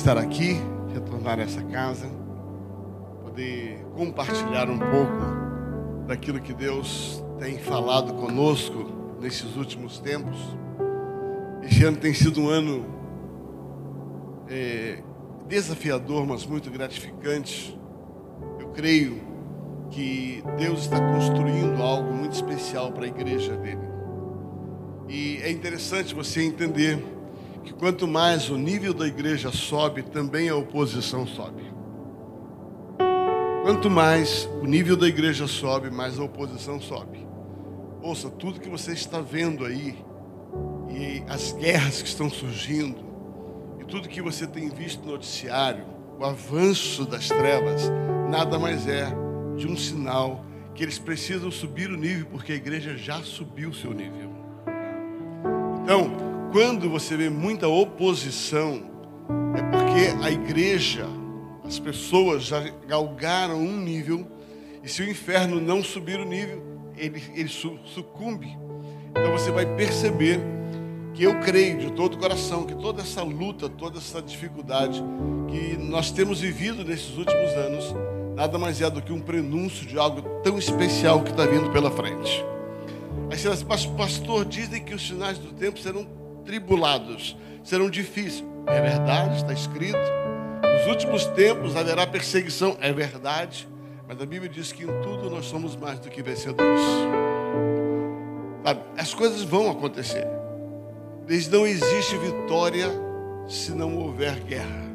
estar aqui, retornar a essa casa, poder compartilhar um pouco daquilo que Deus tem falado conosco nesses últimos tempos. Este ano tem sido um ano é, desafiador, mas muito gratificante. Eu creio que Deus está construindo algo muito especial para a igreja dele. E é interessante você entender que quanto mais o nível da igreja sobe, também a oposição sobe. Quanto mais o nível da igreja sobe, mais a oposição sobe. Ouça, tudo que você está vendo aí, e as guerras que estão surgindo, e tudo que você tem visto no noticiário, o avanço das trevas, nada mais é de um sinal que eles precisam subir o nível, porque a igreja já subiu o seu nível. Então, quando você vê muita oposição, é porque a igreja, as pessoas já galgaram um nível, e se o inferno não subir o nível, ele, ele sucumbe. Então você vai perceber que eu creio de todo o coração que toda essa luta, toda essa dificuldade que nós temos vivido nesses últimos anos, nada mais é do que um prenúncio de algo tão especial que está vindo pela frente. Aí você diz, mas pastor, dizem que os sinais do tempo serão tribulados, serão difíceis. É verdade, está escrito. Nos últimos tempos haverá perseguição, é verdade. Mas a Bíblia diz que em tudo nós somos mais do que vencedores. As coisas vão acontecer. Desde não existe vitória se não houver guerra.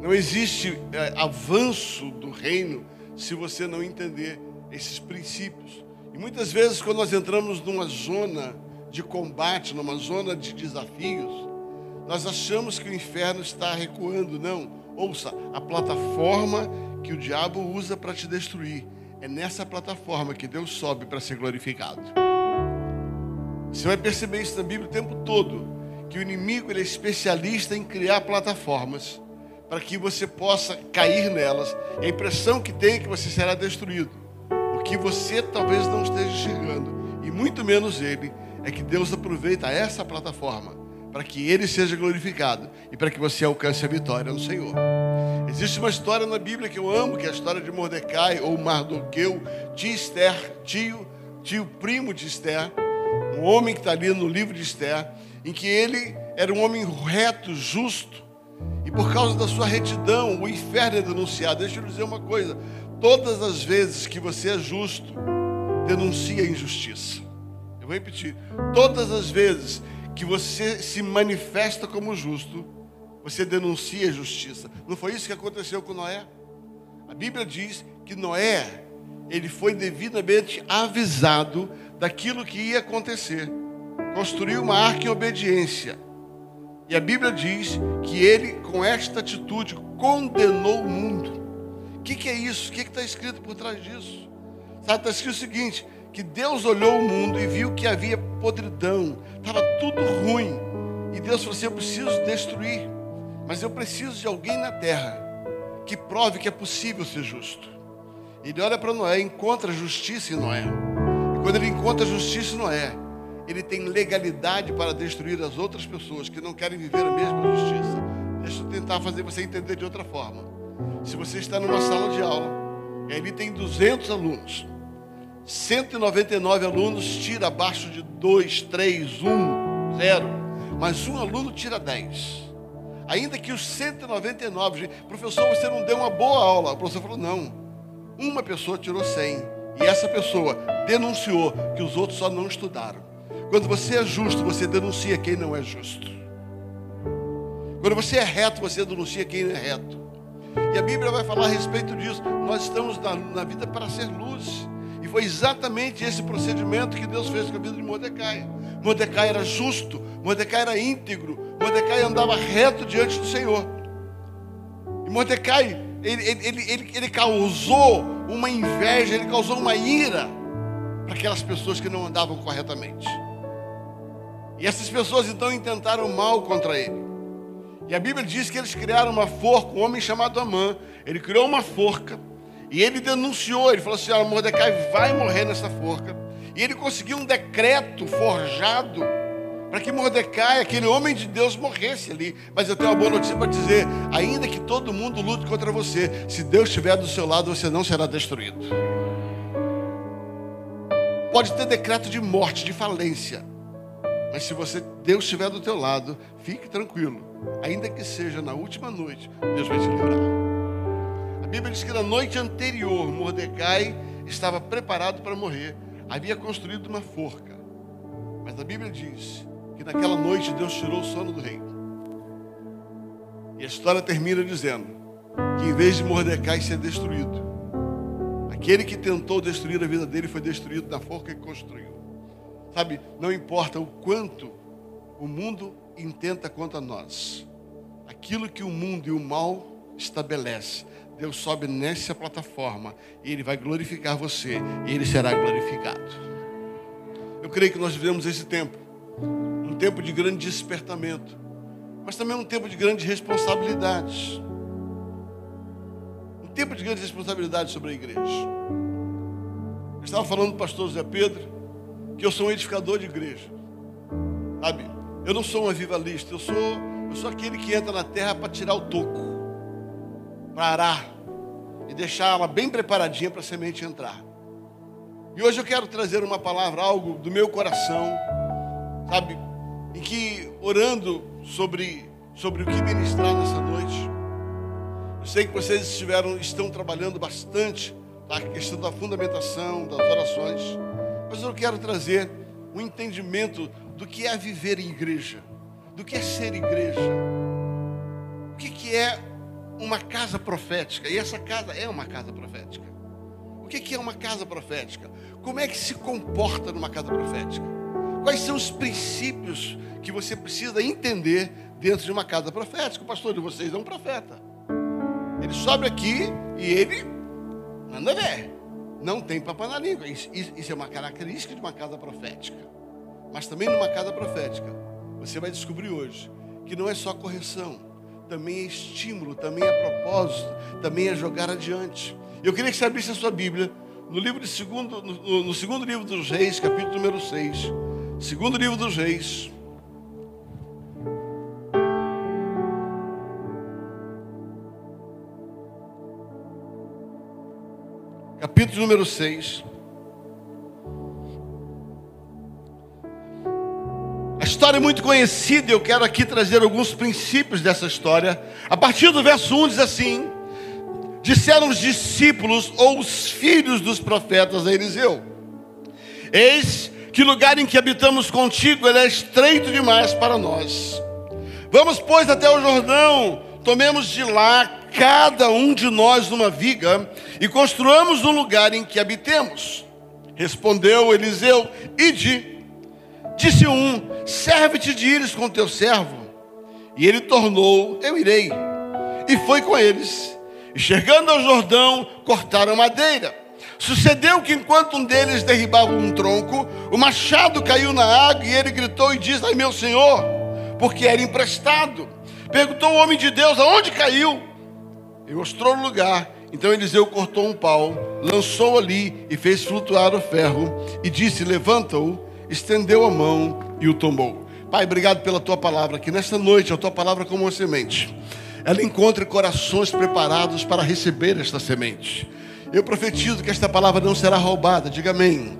Não existe é, avanço do reino se você não entender esses princípios. E muitas vezes, quando nós entramos numa zona de combate, numa zona de desafios, nós achamos que o inferno está recuando. Não, ouça, a plataforma que o diabo usa para te destruir é nessa plataforma que Deus sobe para ser glorificado. Você vai perceber isso na Bíblia o tempo todo, que o inimigo ele é especialista em criar plataformas para que você possa cair nelas. E a impressão que tem é que você será destruído. O que você talvez não esteja chegando, e muito menos ele, é que Deus aproveita essa plataforma para que ele seja glorificado e para que você alcance a vitória no Senhor. Existe uma história na Bíblia que eu amo, que é a história de Mordecai ou Mardoqueu, tio Esther, tio, tio primo de Esther, um homem que está ali no livro de Esther, em que ele era um homem reto, justo, e por causa da sua retidão, o inferno é denunciado. Deixa eu dizer uma coisa: todas as vezes que você é justo, denuncia a injustiça. Eu vou repetir: todas as vezes que você se manifesta como justo, você denuncia a justiça. Não foi isso que aconteceu com Noé? A Bíblia diz que Noé, ele foi devidamente avisado daquilo que ia acontecer. Construiu uma arca em obediência. E a Bíblia diz que ele, com esta atitude, condenou o mundo. O que, que, é isso? O que está escrito por trás disso? Está escrito o seguinte: que Deus olhou o mundo e viu que havia podridão, estava tudo ruim. E Deus falou assim: Eu preciso destruir, mas eu preciso de alguém na terra que prove que é possível ser justo. Ele olha para Noé, encontra justiça em Noé. E quando ele encontra justiça em Noé, ele tem legalidade para destruir as outras pessoas que não querem viver a mesma justiça. Deixa eu tentar fazer você entender de outra forma. Se você está numa sala de aula e ali tem 200 alunos, 199 alunos tira abaixo de 2, 3, 1, 0, mas um aluno tira 10. Ainda que os 199, professor, você não deu uma boa aula. O professor falou: não. Uma pessoa tirou 100 e essa pessoa denunciou que os outros só não estudaram. Quando você é justo, você denuncia quem não é justo. Quando você é reto, você denuncia quem não é reto. E a Bíblia vai falar a respeito disso. Nós estamos na, na vida para ser luz. Foi exatamente esse procedimento que Deus fez com a vida de Mordecai. Mordecai era justo, Mordecai era íntegro, Mordecai andava reto diante do Senhor. E Mordecai, ele, ele, ele, ele causou uma inveja, ele causou uma ira para aquelas pessoas que não andavam corretamente. E essas pessoas então intentaram mal contra ele. E a Bíblia diz que eles criaram uma forca, um homem chamado Amã. Ele criou uma forca e ele denunciou. Ele falou assim: Mordecai vai morrer nessa forca. E ele conseguiu um decreto forjado para que Mordecai, aquele homem de Deus, morresse ali. Mas eu tenho uma boa notícia para dizer: ainda que todo mundo lute contra você, se Deus estiver do seu lado, você não será destruído. Pode ter decreto de morte, de falência. Mas se você Deus estiver do teu lado, fique tranquilo. Ainda que seja na última noite, Deus vai te livrar. Bíblia diz que na noite anterior, Mordecai estava preparado para morrer. Havia construído uma forca. Mas a Bíblia diz que naquela noite Deus tirou o sono do rei. E a história termina dizendo que em vez de Mordecai ser destruído, aquele que tentou destruir a vida dele foi destruído na forca que construiu. Sabe, não importa o quanto o mundo intenta contra nós, aquilo que o mundo e o mal estabelece, Deus sobe nessa plataforma e Ele vai glorificar você e Ele será glorificado. Eu creio que nós vivemos esse tempo um tempo de grande despertamento, mas também um tempo de grandes responsabilidades. Um tempo de grandes responsabilidades sobre a igreja. Eu estava falando do pastor José Pedro que eu sou um edificador de igreja. Sabe? Eu não sou um avivalista, eu sou, eu sou aquele que entra na terra para tirar o toco, para arar e deixar ela bem preparadinha para a semente entrar. E hoje eu quero trazer uma palavra, algo do meu coração, sabe, em que orando sobre, sobre o que ministrar nessa noite, eu sei que vocês estiveram, estão trabalhando bastante a questão da fundamentação, das orações, mas eu quero trazer um entendimento do que é viver em igreja, do que é ser igreja, o que, que é uma casa profética, e essa casa é uma casa profética. O que, é uma casa profética? Como é que se comporta numa casa profética? Quais são os princípios que você precisa entender dentro de uma casa profética? O pastor de vocês é um profeta. Ele sobe aqui e ele manda ver. Não tem papo na língua. Isso, isso é uma característica de uma casa profética. Mas também numa casa profética, você vai descobrir hoje que não é só correção, também é estímulo, também é propósito, também é jogar adiante. Eu queria que você abrisse a sua Bíblia no livro de segundo, no, no segundo livro dos Reis, capítulo número 6. Segundo livro dos Reis. Capítulo número 6. História é muito conhecida, eu quero aqui trazer alguns princípios dessa história. A partir do verso 1 diz assim: Disseram os discípulos ou os filhos dos profetas a Eliseu: Eis que lugar em que habitamos contigo é estreito demais para nós. Vamos, pois, até o Jordão, tomemos de lá cada um de nós uma viga e construamos um lugar em que habitemos. Respondeu Eliseu: Ide. Disse um: Serve-te de ires com teu servo. E ele tornou: Eu irei. E foi com eles. E chegando ao Jordão, cortaram madeira Sucedeu que enquanto um deles derribava um tronco, o machado caiu na água e ele gritou e disse: Ai meu senhor, porque era emprestado. Perguntou o homem de Deus: Aonde caiu? E mostrou o lugar. Então Eliseu cortou um pau, lançou ali e fez flutuar o ferro, e disse: Levanta-o, estendeu a mão e o tomou. Pai, obrigado pela tua palavra, que nesta noite a tua palavra como uma semente, ela encontre corações preparados para receber esta semente. Eu profetizo que esta palavra não será roubada, diga amém.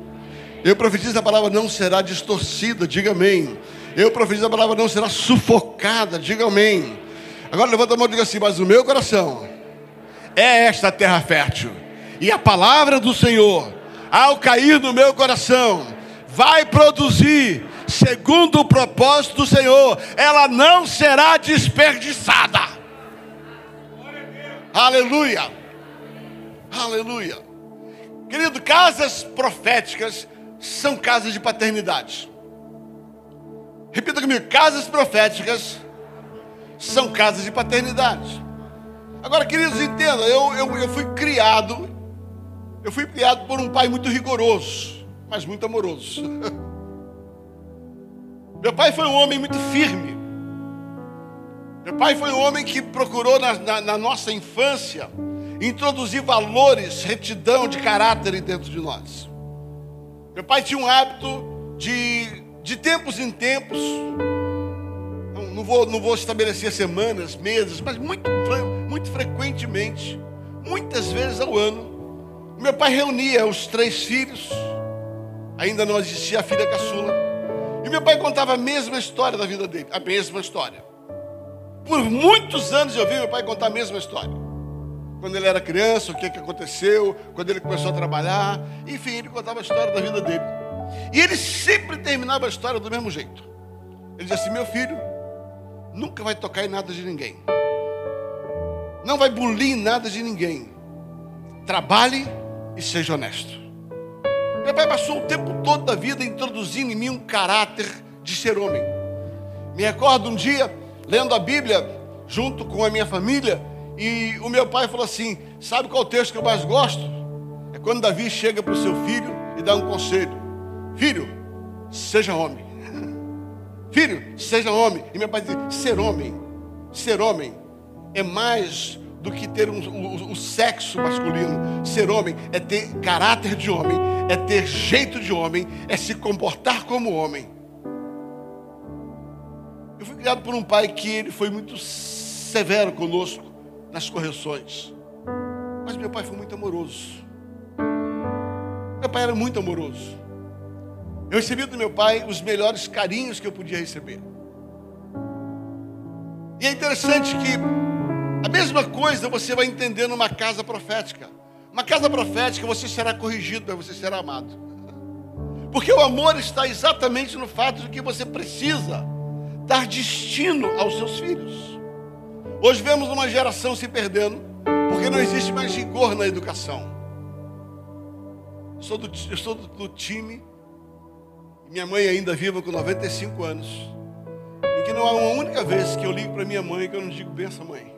Eu profetizo que a palavra não será distorcida, diga amém. Eu profetizo que a palavra não será sufocada, diga amém. Agora levanta a mão e diga assim: Mas o meu coração é esta terra fértil, e a palavra do Senhor, ao cair no meu coração, vai produzir, segundo o propósito do Senhor, ela não será desperdiçada. Aleluia. Aleluia. Querido, casas proféticas são casas de paternidade. Repita comigo: casas proféticas são casas de paternidade. Agora, queridos, entenda, eu, eu, eu fui criado, eu fui criado por um pai muito rigoroso, mas muito amoroso. Meu pai foi um homem muito firme. Meu pai foi um homem que procurou na, na, na nossa infância introduzir valores, retidão de caráter dentro de nós. Meu pai tinha um hábito de, de tempos em tempos, não, não, vou, não vou estabelecer semanas, meses, mas muito, muito frequentemente, muitas vezes ao ano, meu pai reunia os três filhos, ainda não existia a filha caçula, e meu pai contava a mesma história da vida dele, a mesma história. Por muitos anos eu vi meu pai contar a mesma história. Quando ele era criança, o que, que aconteceu, quando ele começou a trabalhar, enfim, ele contava a história da vida dele. E ele sempre terminava a história do mesmo jeito. Ele dizia assim: Meu filho, nunca vai tocar em nada de ninguém, não vai bulir nada de ninguém. Trabalhe e seja honesto. Meu pai passou o tempo todo da vida introduzindo em mim um caráter de ser homem. Me recordo um dia, lendo a Bíblia, junto com a minha família, e o meu pai falou assim: Sabe qual é texto que eu mais gosto? É quando Davi chega para o seu filho e dá um conselho: Filho, seja homem. Filho, seja homem. E meu pai diz: Ser homem, ser homem é mais do que ter um, o, o sexo masculino. Ser homem é ter caráter de homem, é ter jeito de homem, é se comportar como homem. Eu fui criado por um pai que ele foi muito severo conosco nas correções. Mas meu pai foi muito amoroso. Meu pai era muito amoroso. Eu recebi do meu pai os melhores carinhos que eu podia receber. E é interessante que a mesma coisa você vai entender numa casa profética. Uma casa profética você será corrigido, mas você será amado. Porque o amor está exatamente no fato de que você precisa dar destino aos seus filhos. Hoje vemos uma geração se perdendo, porque não existe mais rigor na educação. Eu sou do, eu sou do, do time, minha mãe ainda viva com 95 anos, e que não há uma única vez que eu ligo para minha mãe que eu não digo, benção mãe.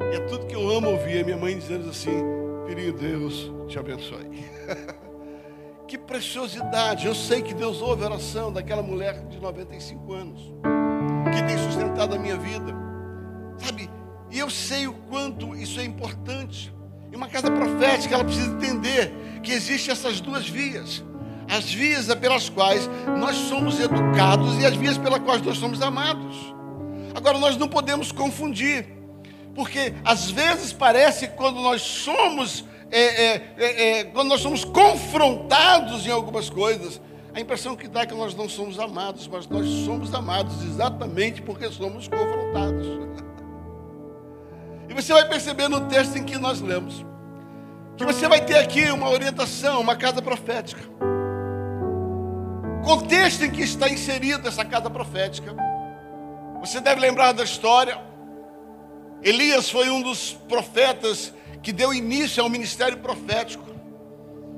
E é tudo que eu amo ouvir, a minha mãe dizendo assim, filhinho, Deus te abençoe. que preciosidade. Eu sei que Deus ouve a oração daquela mulher de 95 anos, que tem sustentado a minha vida. Sabe? E eu sei o quanto isso é importante. E uma casa profética, ela precisa entender que existem essas duas vias. As vias pelas quais nós somos educados e as vias pelas quais nós somos amados. Agora, nós não podemos confundir porque às vezes parece que quando nós somos, é, é, é, é, quando nós somos confrontados em algumas coisas, a impressão que dá é que nós não somos amados, mas nós somos amados exatamente porque somos confrontados. E você vai perceber no texto em que nós lemos, que você vai ter aqui uma orientação, uma casa profética. Contexto em que está inserida essa casa profética. Você deve lembrar da história Elias foi um dos profetas que deu início ao ministério profético.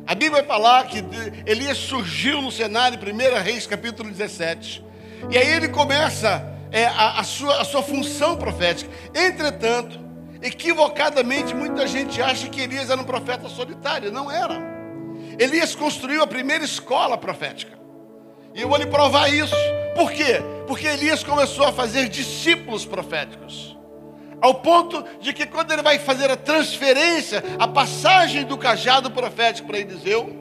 A Bíblia vai falar que Elias surgiu no cenário, 1 Reis capítulo 17. E aí ele começa é, a, a, sua, a sua função profética. Entretanto, equivocadamente, muita gente acha que Elias era um profeta solitário. Não era. Elias construiu a primeira escola profética. E eu vou lhe provar isso. Por quê? Porque Elias começou a fazer discípulos proféticos. Ao ponto de que quando ele vai fazer a transferência, a passagem do cajado profético para Eliseu,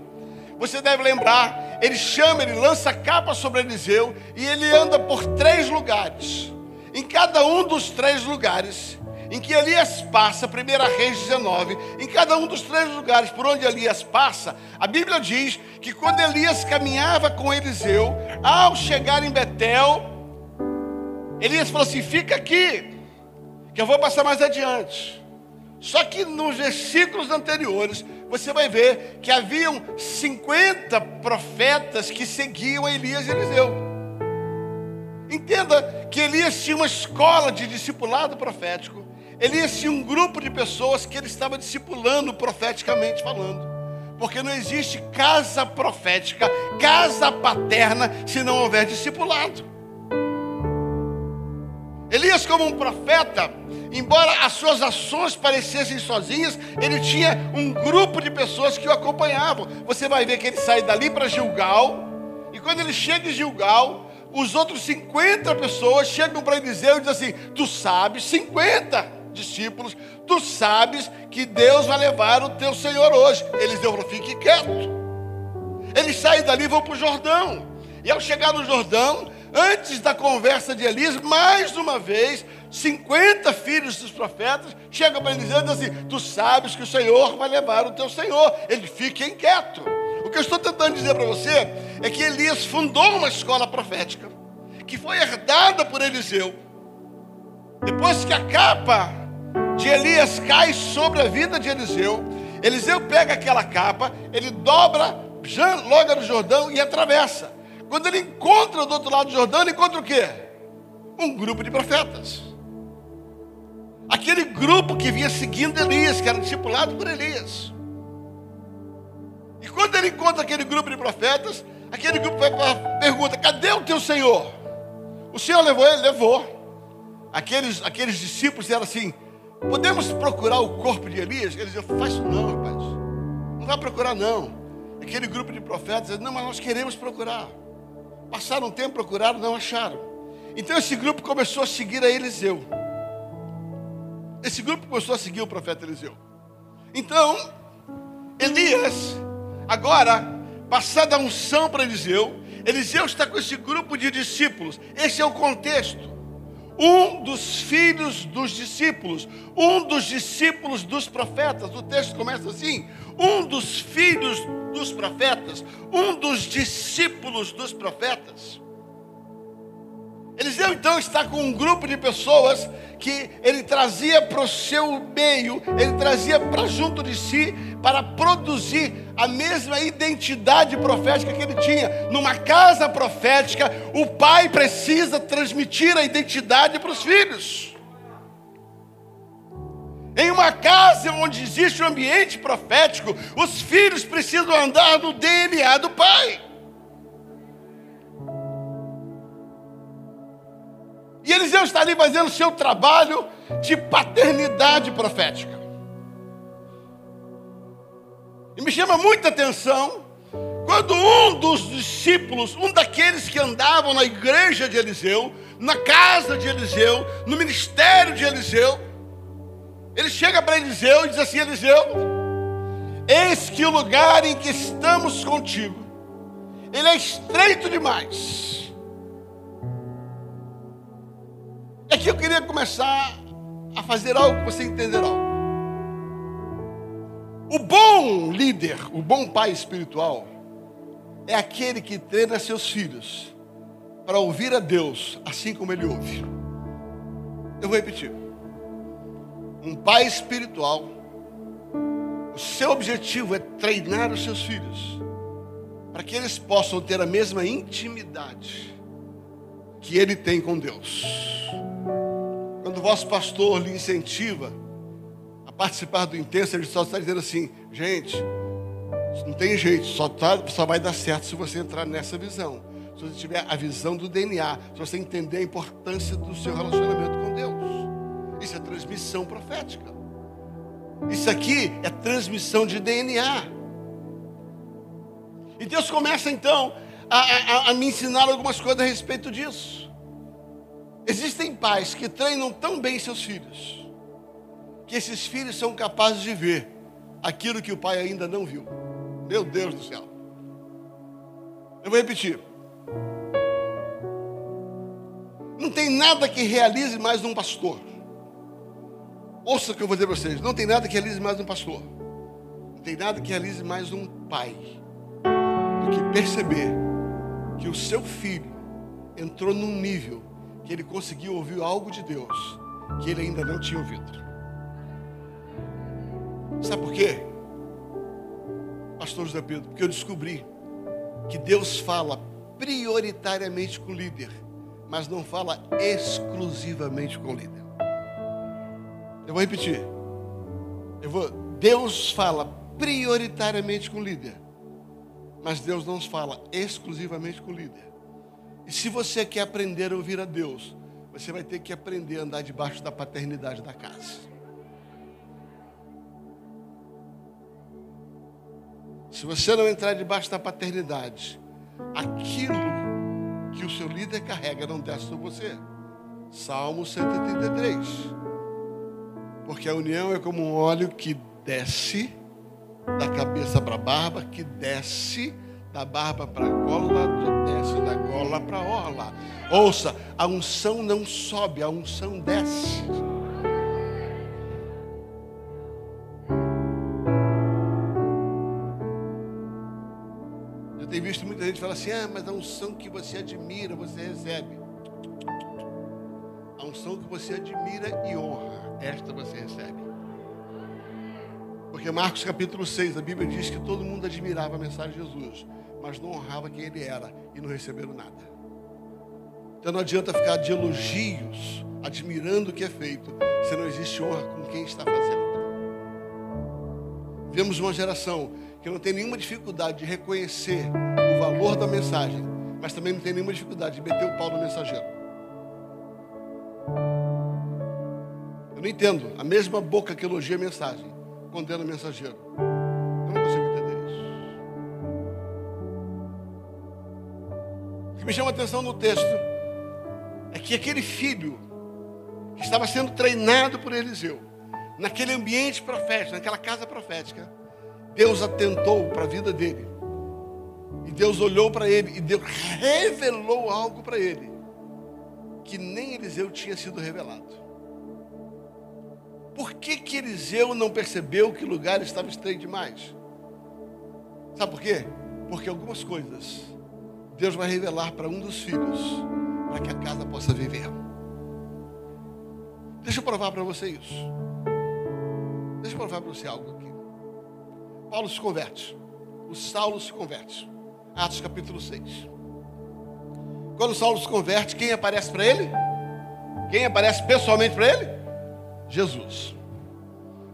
você deve lembrar, ele chama, ele lança capa sobre Eliseu e ele anda por três lugares. Em cada um dos três lugares em que Elias passa, 1 Reis 19, em cada um dos três lugares por onde Elias passa, a Bíblia diz que quando Elias caminhava com Eliseu, ao chegar em Betel, Elias falou assim: fica aqui, que eu vou passar mais adiante. Só que nos versículos anteriores, você vai ver que haviam 50 profetas que seguiam Elias e Eliseu. Entenda que Elias tinha uma escola de discipulado profético. Elias tinha um grupo de pessoas que ele estava discipulando profeticamente falando. Porque não existe casa profética, casa paterna, se não houver discipulado. Elias, como um profeta, embora as suas ações parecessem sozinhas, ele tinha um grupo de pessoas que o acompanhavam. Você vai ver que ele sai dali para Gilgal, e quando ele chega em Gilgal, os outros 50 pessoas chegam para Eliseu e dizem assim: Tu sabes, 50 discípulos, tu sabes que Deus vai levar o teu Senhor hoje. Eliseu falou: Fique quieto. Eles saem dali e vão para o Jordão. E ao chegar no Jordão, antes da conversa de Elias, mais uma vez, 50 filhos dos profetas chegam para Eliseu e dizem assim: Tu sabes que o Senhor vai levar o teu Senhor. Ele fica inquieto. O que eu estou tentando dizer para você é que Elias fundou uma escola profética, que foi herdada por Eliseu. Depois que a capa de Elias cai sobre a vida de Eliseu, Eliseu pega aquela capa, ele dobra, logo no Jordão e atravessa. Quando ele encontra do outro lado do Jordão, ele encontra o quê? Um grupo de profetas. Aquele grupo que vinha seguindo Elias, que era discipulado por Elias. E quando ele encontra aquele grupo de profetas, aquele grupo pergunta: cadê o teu Senhor? O Senhor levou ele? Levou. Aqueles, aqueles discípulos disseram assim: Podemos procurar o corpo de Elias? Eles diziam, faz isso não, rapaz. Não vai procurar não. Aquele grupo de profetas dizia, não, mas nós queremos procurar. Passaram um tempo, procuraram, não acharam. Então esse grupo começou a seguir a Eliseu. Esse grupo começou a seguir o profeta Eliseu. Então, Elias, agora, passada a unção para Eliseu, Eliseu está com esse grupo de discípulos. Esse é o contexto um dos filhos dos discípulos, um dos discípulos dos profetas. O texto começa assim: um dos filhos dos profetas, um dos discípulos dos profetas. Eliseu então está com um grupo de pessoas que ele trazia para o seu meio, ele trazia para junto de si, para produzir a mesma identidade profética que ele tinha. Numa casa profética, o pai precisa transmitir a identidade para os filhos. Em uma casa onde existe um ambiente profético, os filhos precisam andar no DNA do pai. E Eliseu está ali fazendo o seu trabalho de paternidade profética. E me chama muita atenção quando um dos discípulos, um daqueles que andavam na igreja de Eliseu, na casa de Eliseu, no ministério de Eliseu, ele chega para Eliseu e diz assim: Eliseu, eis que o lugar em que estamos contigo, ele é estreito demais aqui eu queria começar a fazer algo que você entenderá. O bom líder, o bom pai espiritual, é aquele que treina seus filhos para ouvir a Deus assim como ele ouve. Eu vou repetir. Um pai espiritual, o seu objetivo é treinar os seus filhos para que eles possam ter a mesma intimidade que ele tem com Deus quando o vosso pastor lhe incentiva a participar do intenso, ele só está dizendo assim: gente, não tem jeito, só, tá, só vai dar certo se você entrar nessa visão. Se você tiver a visão do DNA, se você entender a importância do seu relacionamento com Deus. Isso é transmissão profética. Isso aqui é transmissão de DNA. E Deus começa então a, a, a me ensinar algumas coisas a respeito disso. Existem pais que treinam tão bem seus filhos, que esses filhos são capazes de ver aquilo que o pai ainda não viu. Meu Deus do céu. Eu vou repetir. Não tem nada que realize mais um pastor. Ouça o que eu vou dizer para vocês. Não tem nada que realize mais um pastor. Não tem nada que realize mais um pai do que perceber que o seu filho entrou num nível que ele conseguiu ouvir algo de Deus que ele ainda não tinha ouvido. Sabe por quê? Pastor José Pedro, porque eu descobri que Deus fala prioritariamente com o líder, mas não fala exclusivamente com o líder. Eu vou repetir. Eu vou, Deus fala prioritariamente com o líder, mas Deus não fala exclusivamente com o líder. E se você quer aprender a ouvir a Deus, você vai ter que aprender a andar debaixo da paternidade da casa. Se você não entrar debaixo da paternidade, aquilo que o seu líder carrega não desce sobre você. Salmo 133. Porque a união é como um óleo que desce da cabeça para a barba, que desce da barba para a gola, desce da gola para a orla. Ouça, a unção não sobe, a unção desce. Eu tenho visto muita gente falar assim: ah, mas a unção que você admira, você recebe. A unção que você admira e honra, esta você recebe. Porque Marcos capítulo 6, a Bíblia diz que todo mundo admirava a mensagem de Jesus, mas não honrava quem ele era e não receberam nada. Então não adianta ficar de elogios, admirando o que é feito, se não existe honra com quem está fazendo. Vemos uma geração que não tem nenhuma dificuldade de reconhecer o valor da mensagem, mas também não tem nenhuma dificuldade de meter o pau no mensageiro. Eu não entendo. A mesma boca que elogia a mensagem condena mensageiro. Eu não consigo entender isso. O que me chama a atenção no texto é que aquele filho que estava sendo treinado por Eliseu, naquele ambiente profético, naquela casa profética, Deus atentou para a vida dele. E Deus olhou para ele e Deus revelou algo para ele que nem Eliseu tinha sido revelado. Que, que Eliseu não percebeu que o lugar estava estranho demais? Sabe por quê? Porque algumas coisas Deus vai revelar para um dos filhos, para que a casa possa viver. Deixa eu provar para você isso. Deixa eu provar para você algo aqui. Paulo se converte. O Saulo se converte. Atos capítulo 6. Quando Saulo se converte, quem aparece para ele? Quem aparece pessoalmente para ele? Jesus.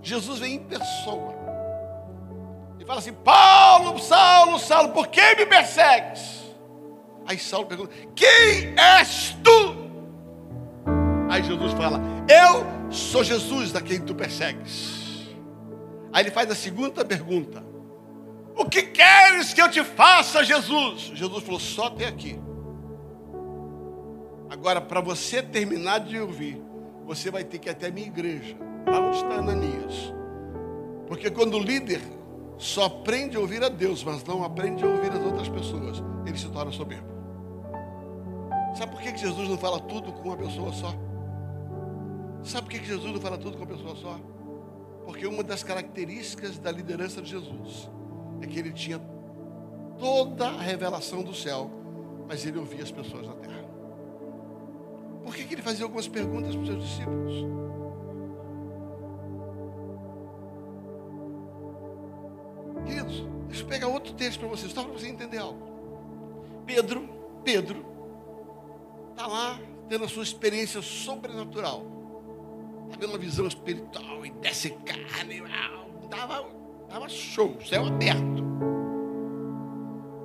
Jesus vem em pessoa. E fala assim: Paulo, Saulo, Saulo, por que me persegues? Aí Saulo pergunta: Quem és tu? Aí Jesus fala: Eu sou Jesus da quem tu persegues. Aí ele faz a segunda pergunta: O que queres que eu te faça, Jesus? Jesus falou: Só até aqui. Agora, para você terminar de ouvir, você vai ter que ir até a minha igreja, lá onde está Ananias. Porque quando o líder só aprende a ouvir a Deus, mas não aprende a ouvir as outras pessoas, ele se torna soberbo. Sabe por que Jesus não fala tudo com uma pessoa só? Sabe por que Jesus não fala tudo com uma pessoa só? Porque uma das características da liderança de Jesus é que ele tinha toda a revelação do céu, mas ele ouvia as pessoas na terra. Por que, que ele fazia algumas perguntas para os seus discípulos? Queridos, deixa eu pegar outro texto para vocês, só para você entender algo. Pedro, Pedro, está lá tendo a sua experiência sobrenatural. Está vendo uma visão espiritual e desce carne. Estava tava show, céu aberto.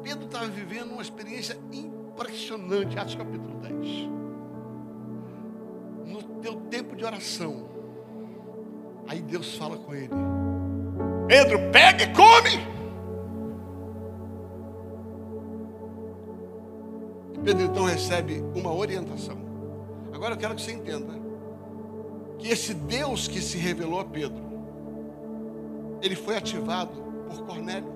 Pedro estava vivendo uma experiência impressionante, Atos capítulo 10 teu tempo de oração. Aí Deus fala com ele: Pedro, pega e come. Pedro então recebe uma orientação. Agora eu quero que você entenda que esse Deus que se revelou a Pedro, ele foi ativado por Cornélio.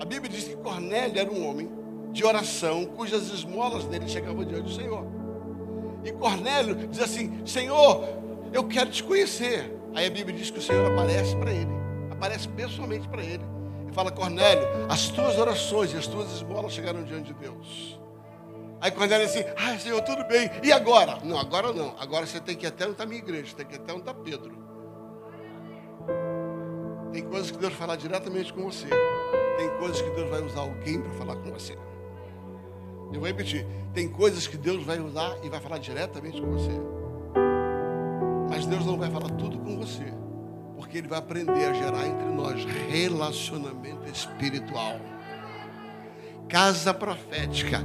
A Bíblia diz que Cornélio era um homem de oração cujas esmolas dele chegavam diante do Senhor. E Cornélio diz assim: Senhor, eu quero te conhecer. Aí a Bíblia diz que o Senhor aparece para ele, aparece pessoalmente para ele. E fala: Cornélio, as tuas orações e as tuas esmolas chegaram diante de Deus. Aí Cornélio assim: Ah, Senhor, tudo bem. E agora? Não, agora não. Agora você tem que ir até onde está a minha igreja, tem que ir até onde está Pedro. Tem coisas que Deus vai falar diretamente com você. Tem coisas que Deus vai usar alguém para falar com você. Eu vou repetir. Tem coisas que Deus vai usar e vai falar diretamente com você. Mas Deus não vai falar tudo com você. Porque Ele vai aprender a gerar entre nós relacionamento espiritual. Casa profética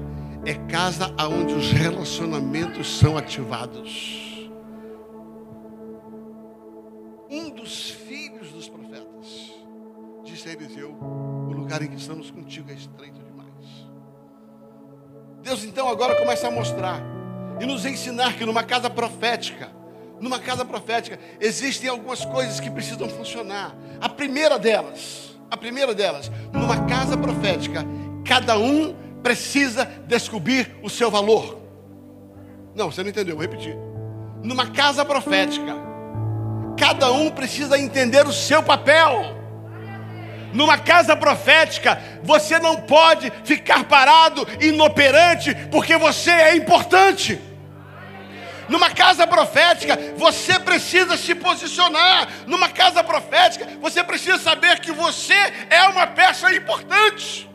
é casa onde os relacionamentos são ativados. Um dos filhos dos profetas disse a Eliseu: O lugar em que estamos contigo é estreito Deus então agora começa a mostrar e nos ensinar que numa casa profética, numa casa profética, existem algumas coisas que precisam funcionar. A primeira delas, a primeira delas, numa casa profética, cada um precisa descobrir o seu valor. Não, você não entendeu, vou repetir. Numa casa profética, cada um precisa entender o seu papel. Numa casa profética, você não pode ficar parado, inoperante, porque você é importante. Numa casa profética, você precisa se posicionar. Numa casa profética, você precisa saber que você é uma peça importante.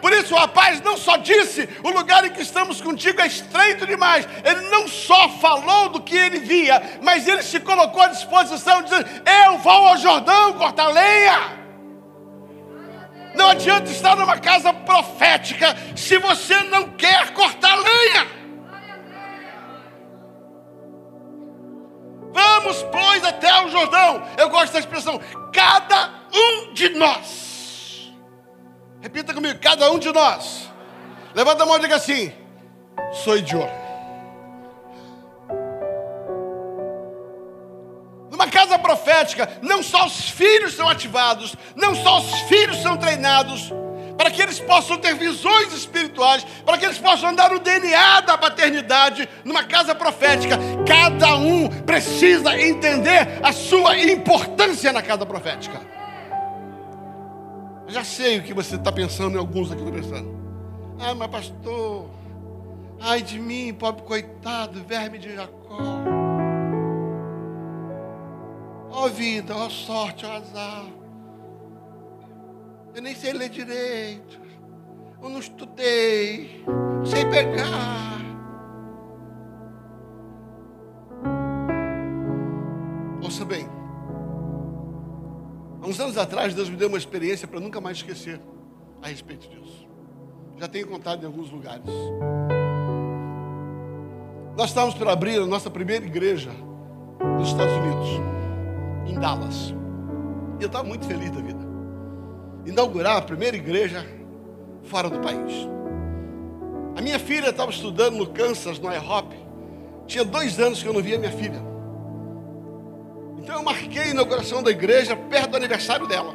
Por isso o rapaz não só disse: o lugar em que estamos contigo é estreito demais. Ele não só falou do que ele via, mas ele se colocou à disposição, dizendo: Eu vou ao Jordão cortar lenha. Não adianta estar numa casa profética se você não quer cortar lenha. Vamos, pois, até o Jordão. Eu gosto da expressão: cada um de nós. Repita comigo: cada um de nós. Levanta a mão e diga assim: sou idiota. Numa casa profética, não só os filhos são ativados, não só os filhos são treinados, para que eles possam ter visões espirituais, para que eles possam andar no DNA da paternidade, numa casa profética. Cada um precisa entender a sua importância na casa profética. Eu já sei o que você está pensando, e alguns aqui estão pensando. Ah, mas pastor, ai de mim, pobre coitado, verme de Jacó. Ó oh, vida, ó oh, sorte, ó oh, azar. Eu nem sei ler direito. Eu não estudei. Sei pegar. Ouça bem. Há uns anos atrás, Deus me deu uma experiência para nunca mais esquecer a respeito disso. Já tenho contado em alguns lugares. Nós estávamos para abrir a nossa primeira igreja nos Estados Unidos em Dallas. E eu estava muito feliz da vida. Inaugurar a primeira igreja fora do país. A minha filha estava estudando no Kansas, no IHOP. Tinha dois anos que eu não via minha filha. Então eu marquei a inauguração da igreja perto do aniversário dela.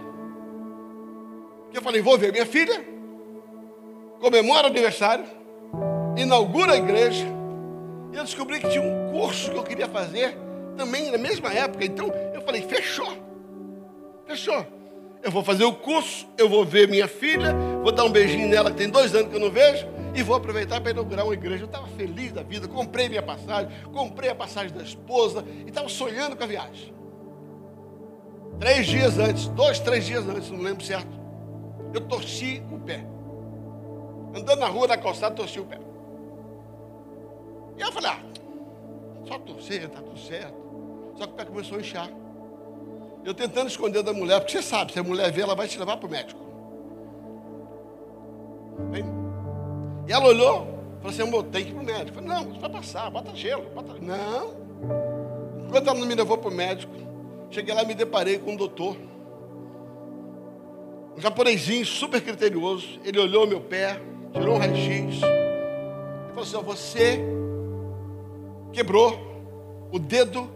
Eu falei, vou ver minha filha, comemora o aniversário, inaugura a igreja. E eu descobri que tinha um curso que eu queria fazer também na mesma época. Então eu falei: fechou, fechou. Eu vou fazer o curso, eu vou ver minha filha, vou dar um beijinho nela que tem dois anos que eu não vejo, e vou aproveitar para inaugurar uma igreja. Eu estava feliz da vida, comprei minha passagem, comprei a passagem da esposa e estava sonhando com a viagem. Três dias antes, dois, três dias antes, não lembro certo, eu torci o pé. Andando na rua, na calçada, torci o pé. E eu falei, ah, só torcer, está tudo certo. Só que o pé começou a inchar. Eu tentando esconder da mulher, porque você sabe, se a mulher vê, ela vai te levar para o médico. Bem, e ela olhou, falou assim, amor, tem que ir para o médico. Falei, não, isso vai passar, bota gelo, bota... Não. Enquanto ela não me levou para o médico, cheguei lá e me deparei com um doutor. Um japonesinho super criterioso. Ele olhou meu pé, tirou um raio-x. E falou assim, você quebrou o dedo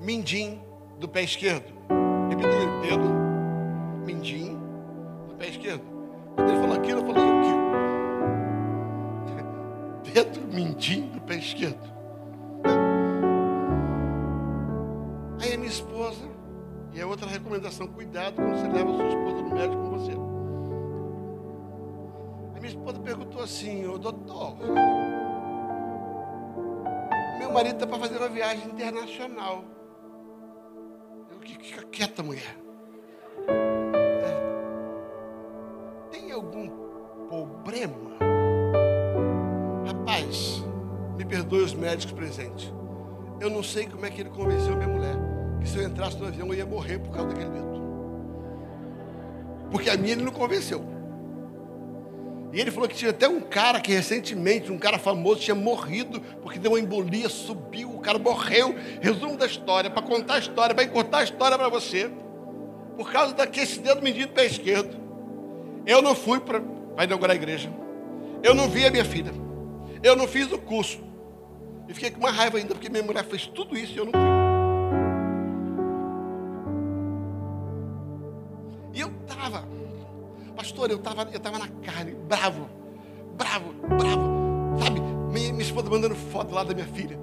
mindinho do pé esquerdo. Dedo mindinho do pé esquerdo. Quando ele falou aquilo, eu falei, o quê? Dedo mindinho do pé esquerdo. Aí a minha esposa, e é outra recomendação, cuidado quando você leva a sua esposa no médico com você. A minha esposa perguntou assim, ô doutor, meu marido está para fazer uma viagem internacional. Fica quieta, mulher. Rapaz, me perdoe os médicos presentes. Eu não sei como é que ele convenceu minha mulher que se eu entrasse no avião eu ia morrer por causa daquele medo. Porque a minha ele não convenceu. E ele falou que tinha até um cara que recentemente, um cara famoso, tinha morrido porque deu uma embolia, subiu, o cara morreu. Resumo da história, para contar a história, para encurtar a história para você. Por causa daquele dedo medido pé esquerdo. Eu não fui para inaugurar a igreja. Eu não vi a minha filha. Eu não fiz o curso. E fiquei com uma raiva ainda, porque minha mulher fez tudo isso e eu não fui. E eu estava Pastor, eu estava eu tava na carne, bravo, bravo, bravo. Sabe, minha, minha esposa mandando foto lá da minha filha.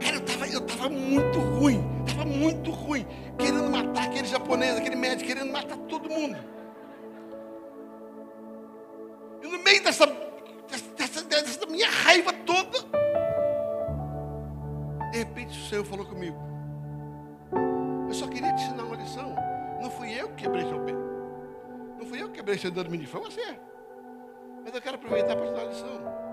Cara, eu estava eu tava muito ruim, japonês, aquele médico, querendo matar todo mundo. E no meio dessa, dessa, dessa minha raiva toda, de repente o Senhor falou comigo. Eu só queria te ensinar uma lição. Não fui eu que quebrei seu pé. Não fui eu que quebrei seu dedo mindinho, foi você. Mas eu quero aproveitar para te dar uma lição.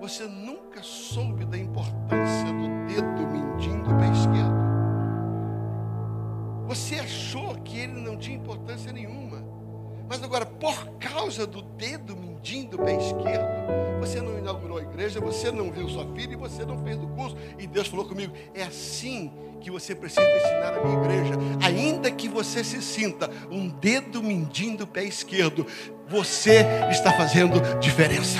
Você nunca soube da importância do dedo mindinho do pé esquerdo. Você achou que ele não tinha importância nenhuma. Mas agora, por causa do dedo mindinho do pé esquerdo, você não inaugurou a igreja, você não viu sua filha e você não fez o curso. E Deus falou comigo: é assim que você precisa ensinar a minha igreja. Ainda que você se sinta um dedo mindinho do pé esquerdo, você está fazendo diferença.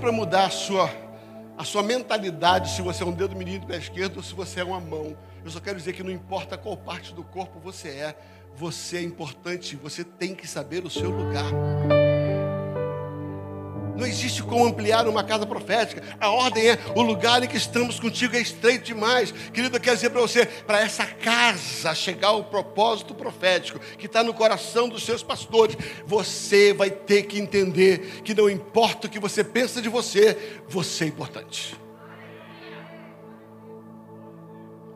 Para mudar a sua, a sua mentalidade, se você é um dedo menino do pé esquerdo ou se você é uma mão. Eu só quero dizer que não importa qual parte do corpo você é, você é importante, você tem que saber o seu lugar. Não existe como ampliar uma casa profética. A ordem é: o lugar em que estamos contigo é estreito demais. Querido, eu quero dizer para você: para essa casa chegar ao propósito profético que está no coração dos seus pastores, você vai ter que entender que não importa o que você pensa de você, você é importante.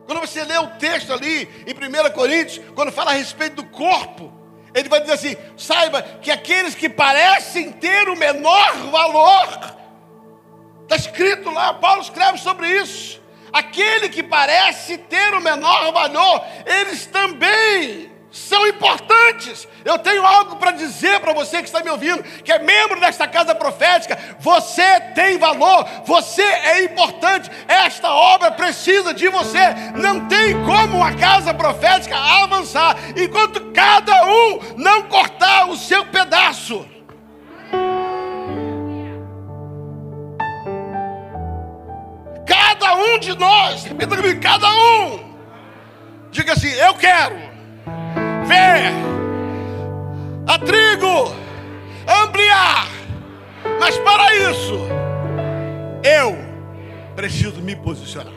Quando você lê o texto ali em 1 Coríntios, quando fala a respeito do corpo, ele vai dizer assim: saiba que aqueles que parecem ter o menor valor, está escrito lá, Paulo escreve sobre isso. Aquele que parece ter o menor valor, eles também são importantes. Eu tenho algo para dizer para você que está me ouvindo, que é membro desta casa profética. Você tem valor, você é importante. Esta obra precisa de você. Não tem como a casa profética avançar enquanto cada um não cortar o seu pedaço. Cada um de nós, repita cada um. Diga assim: Eu quero ver a trigo ampliar. Mas para isso, eu preciso me posicionar.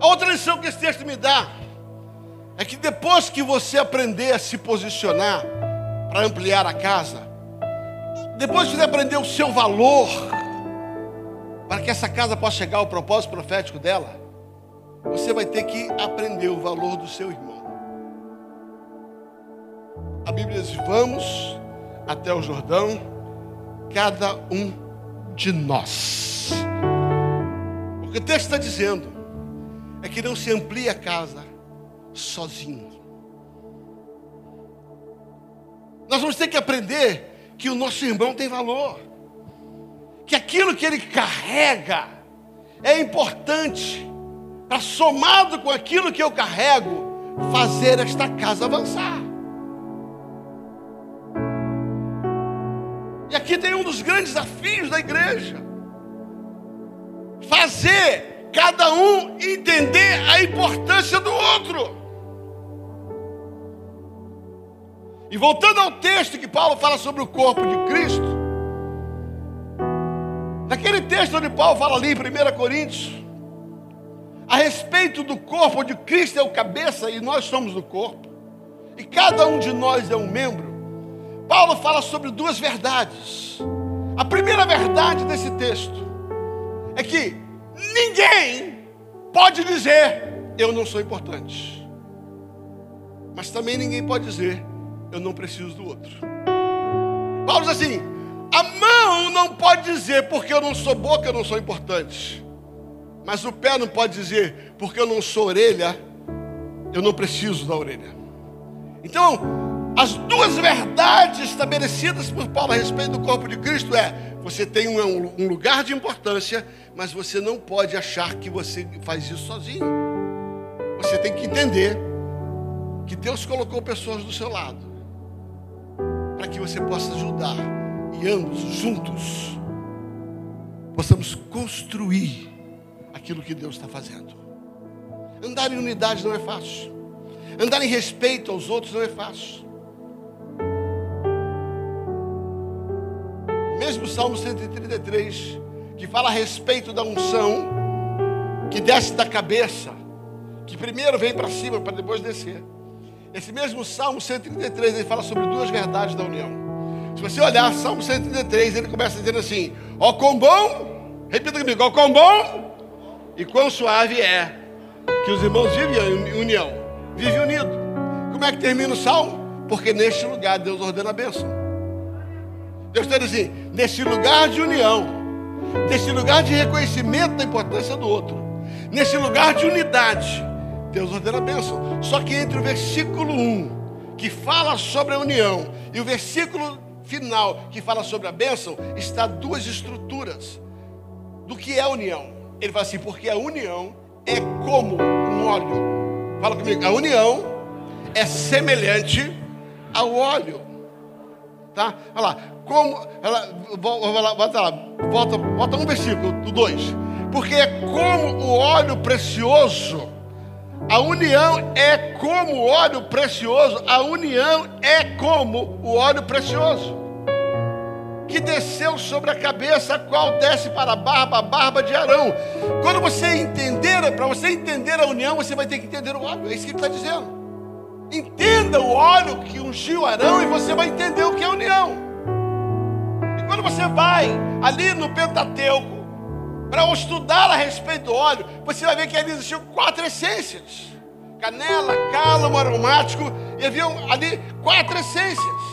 A outra lição que esse texto me dá é que depois que você aprender a se posicionar, para ampliar a casa, depois que você aprender o seu valor, para que essa casa possa chegar ao propósito profético dela, você vai ter que aprender o valor do seu irmão. A Bíblia diz: vamos até o Jordão, cada um de nós. O que o texto está dizendo é que não se amplia a casa sozinho. Nós vamos ter que aprender que o nosso irmão tem valor, que aquilo que ele carrega é importante, para somado com aquilo que eu carrego, fazer esta casa avançar. E aqui tem um dos grandes desafios da igreja: fazer cada um entender a importância do outro. E voltando ao texto que Paulo fala sobre o corpo de Cristo, naquele texto onde Paulo fala ali em 1 Coríntios, a respeito do corpo onde Cristo é o cabeça e nós somos o corpo, e cada um de nós é um membro, Paulo fala sobre duas verdades. A primeira verdade desse texto é que ninguém pode dizer eu não sou importante, mas também ninguém pode dizer eu não preciso do outro. Paulo diz assim: a mão não pode dizer porque eu não sou boca, eu não sou importante. Mas o pé não pode dizer porque eu não sou orelha, eu não preciso da orelha. Então, As duas verdades estabelecidas por Paulo a respeito do corpo de Cristo é: você tem um, um lugar de importância, mas você não pode achar que você faz isso sozinho. Você tem que entender que Deus colocou pessoas do seu lado para que você possa ajudar e ambos juntos possamos construir aquilo que Deus está fazendo. Andar em unidade não é fácil. Andar em respeito aos outros não é fácil. Mesmo o Salmo 133, que fala a respeito da unção, que desce da cabeça, que primeiro vem para cima para depois descer. Esse mesmo Salmo 133, ele fala sobre duas verdades da união. Se você olhar Salmo 133, ele começa dizendo assim: Ó quão bom, repita comigo, ó quão bom e quão suave é que os irmãos vivem em união, vivem unido. Como é que termina o Salmo? Porque neste lugar Deus ordena a bênção. Deus está dizendo assim, nesse lugar de união, nesse lugar de reconhecimento da importância do outro, nesse lugar de unidade, Deus ordena a bênção. Só que entre o versículo 1, que fala sobre a união, e o versículo final, que fala sobre a bênção, está duas estruturas do que é a união. Ele fala assim, porque a união é como um óleo. Fala comigo, a união é semelhante ao óleo. Tá? Olha lá, como. Ela, volta lá, volta, volta um versículo, do 2. Porque é como o óleo precioso. A união é como o óleo precioso. A união é como o óleo precioso. Que desceu sobre a cabeça, qual desce para a barba, a barba de Arão. Quando você entender, para você entender a união, você vai ter que entender o óleo. É isso que ele está dizendo. Entenda o óleo que ungiu Arão e você vai entender o que é união. Quando você vai ali no Pentateuco para estudar a respeito do óleo, você vai ver que ali existiam quatro essências: canela, cálamo, aromático, e havia ali quatro essências.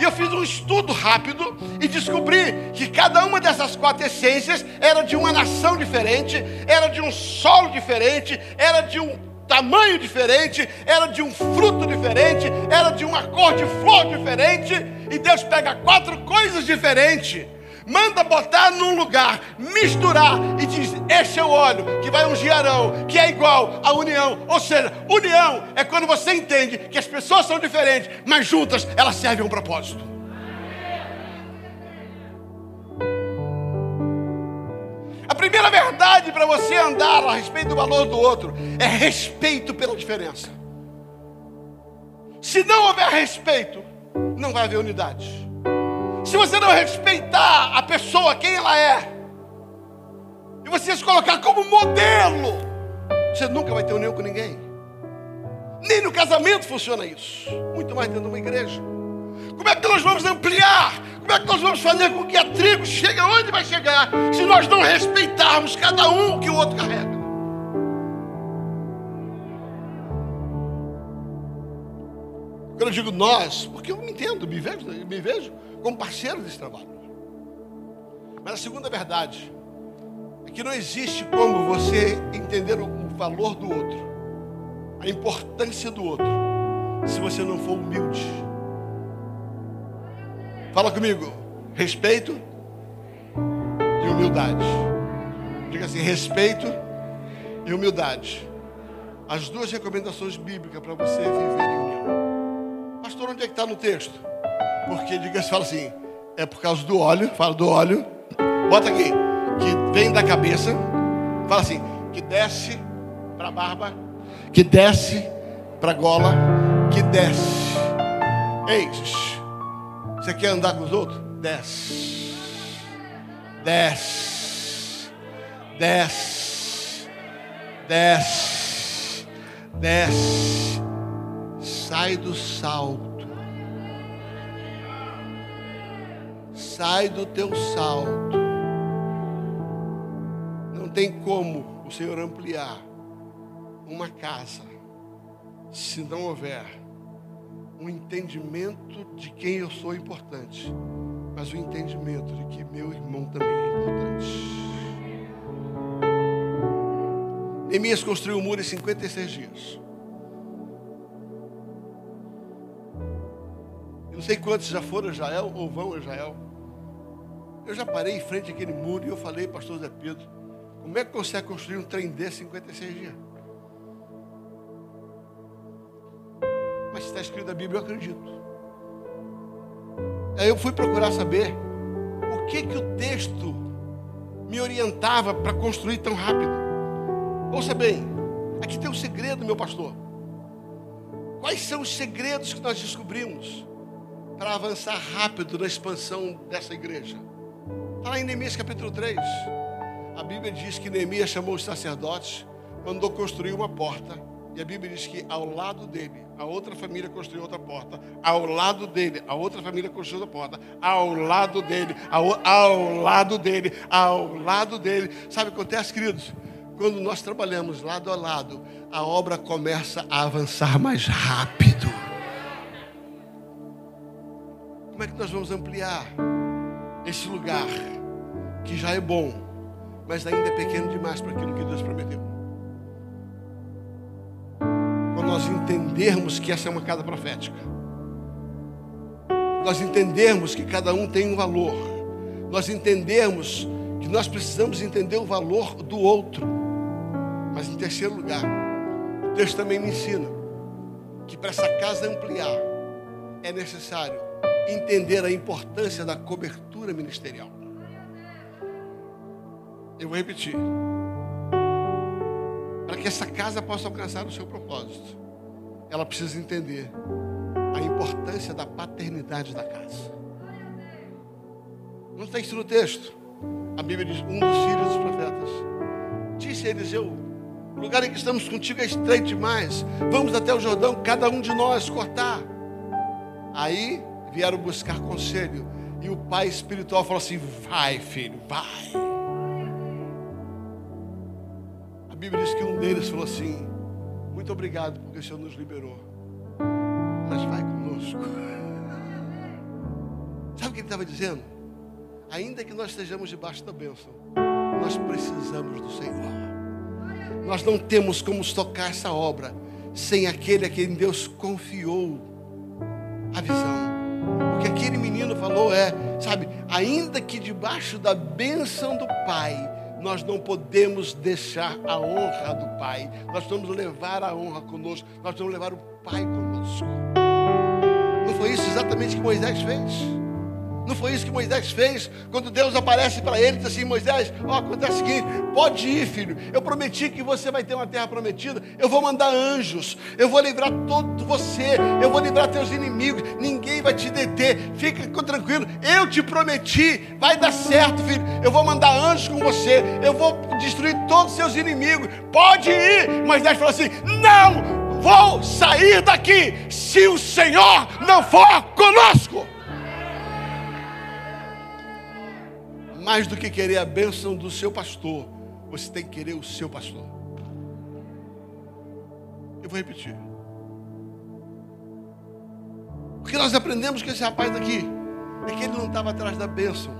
E eu fiz um estudo rápido e descobri que cada uma dessas quatro essências era de uma nação diferente, era de um solo diferente, era de um tamanho diferente, era de um fruto diferente, era de uma cor de flor diferente, e Deus pega quatro coisas diferentes, manda botar num lugar, misturar e diz: Este é o óleo que vai ungir Arão, que é igual à união. Ou seja, união é quando você entende que as pessoas são diferentes, mas juntas elas servem um propósito. A primeira verdade para você andar a respeito do valor do outro é respeito pela diferença. Se não houver respeito, não vai haver unidade. Se você não respeitar a pessoa, quem ela é, e você se colocar como modelo, você nunca vai ter união com ninguém. Nem no casamento funciona isso, muito mais dentro de uma igreja. Como é que nós vamos ampliar? Como é que nós vamos fazer com que a tribo chegue onde vai chegar se nós não respeitarmos cada um que o outro carrega? Quando eu digo nós, porque eu me entendo, me vejo, me vejo como parceiro desse trabalho. Mas a segunda verdade é que não existe como você entender o valor do outro, a importância do outro, se você não for humilde. Fala comigo. Respeito e humildade. Diga assim: respeito e humildade. As duas recomendações bíblicas para você viver em união. Pastor, onde é que está no texto? Porque, diga fala assim: é por causa do óleo. Fala do óleo. Bota aqui. Que vem da cabeça. Fala assim: que desce para a barba. Que desce para a gola. Que desce. Ei, você quer andar com os outros? Desce. Desce. Desce. Desce. Desce. Sai do salto. Sai do teu salto. Não tem como o Senhor ampliar uma casa se não houver um entendimento de quem eu sou importante, mas o entendimento de que meu irmão também é importante. Neemias construiu o um muro em 56 dias. sei quantos já foram a Israel ou vão a Israel. Eu já parei em frente àquele muro e eu falei, pastor Zé Pedro, como é que consegue construir um trem desse em 56 dias? Mas está escrito na Bíblia, eu acredito. Aí eu fui procurar saber o que que o texto me orientava para construir tão rápido. Ouça bem, aqui tem um segredo, meu pastor. Quais são os segredos que nós descobrimos para avançar rápido na expansão dessa igreja? Está lá em Neemias capítulo 3. A Bíblia diz que Neemias chamou os sacerdotes, mandou construir uma porta e a Bíblia diz que ao lado dele, a outra família construiu outra porta. Ao lado dele, a outra família construiu outra porta. Ao lado dele, ao, ao lado dele, ao lado dele. Sabe o que acontece, queridos? Quando nós trabalhamos lado a lado, a obra começa a avançar mais rápido. Como é que nós vamos ampliar esse lugar que já é bom, mas ainda é pequeno demais para aquilo que Deus prometeu? nós entendermos que essa é uma casa profética. Nós entendermos que cada um tem um valor. Nós entendermos que nós precisamos entender o valor do outro. Mas em terceiro lugar, texto também me ensina que para essa casa ampliar é necessário entender a importância da cobertura ministerial. Eu vou repetir para que essa casa possa alcançar o seu propósito, ela precisa entender a importância da paternidade da casa. Não está isso no texto. A Bíblia diz: um dos filhos dos profetas disse a Eliseu: o lugar em que estamos contigo é estreito demais. Vamos até o Jordão, cada um de nós cortar. Aí vieram buscar conselho. E o pai espiritual falou assim: vai, filho, vai. Bíblia diz que um deles falou assim: Muito obrigado porque o Senhor nos liberou, mas vai conosco. Sabe o que ele estava dizendo? Ainda que nós estejamos debaixo da bênção, nós precisamos do Senhor. Nós não temos como tocar essa obra sem aquele a quem Deus confiou a visão. O que aquele menino falou é, sabe, ainda que debaixo da bênção do Pai, nós não podemos deixar a honra do Pai. Nós vamos levar a honra conosco. Nós vamos levar o Pai conosco. Não foi isso exatamente que Moisés fez? Não foi isso que Moisés fez? Quando Deus aparece para ele e diz assim: Moisés, ó, acontece o seguinte: pode ir, filho. Eu prometi que você vai ter uma terra prometida. Eu vou mandar anjos. Eu vou livrar todo você. Eu vou livrar teus inimigos. Ninguém vai te deter. Fica tranquilo. Eu te prometi. Vai dar certo, filho. Eu vou mandar anjos com você. Eu vou destruir todos os seus inimigos. Pode ir. Moisés falou assim: Não vou sair daqui se o Senhor não for conosco. Mais do que querer a bênção do seu pastor, você tem que querer o seu pastor. Eu vou repetir. O que nós aprendemos com esse rapaz aqui é que ele não estava atrás da bênção,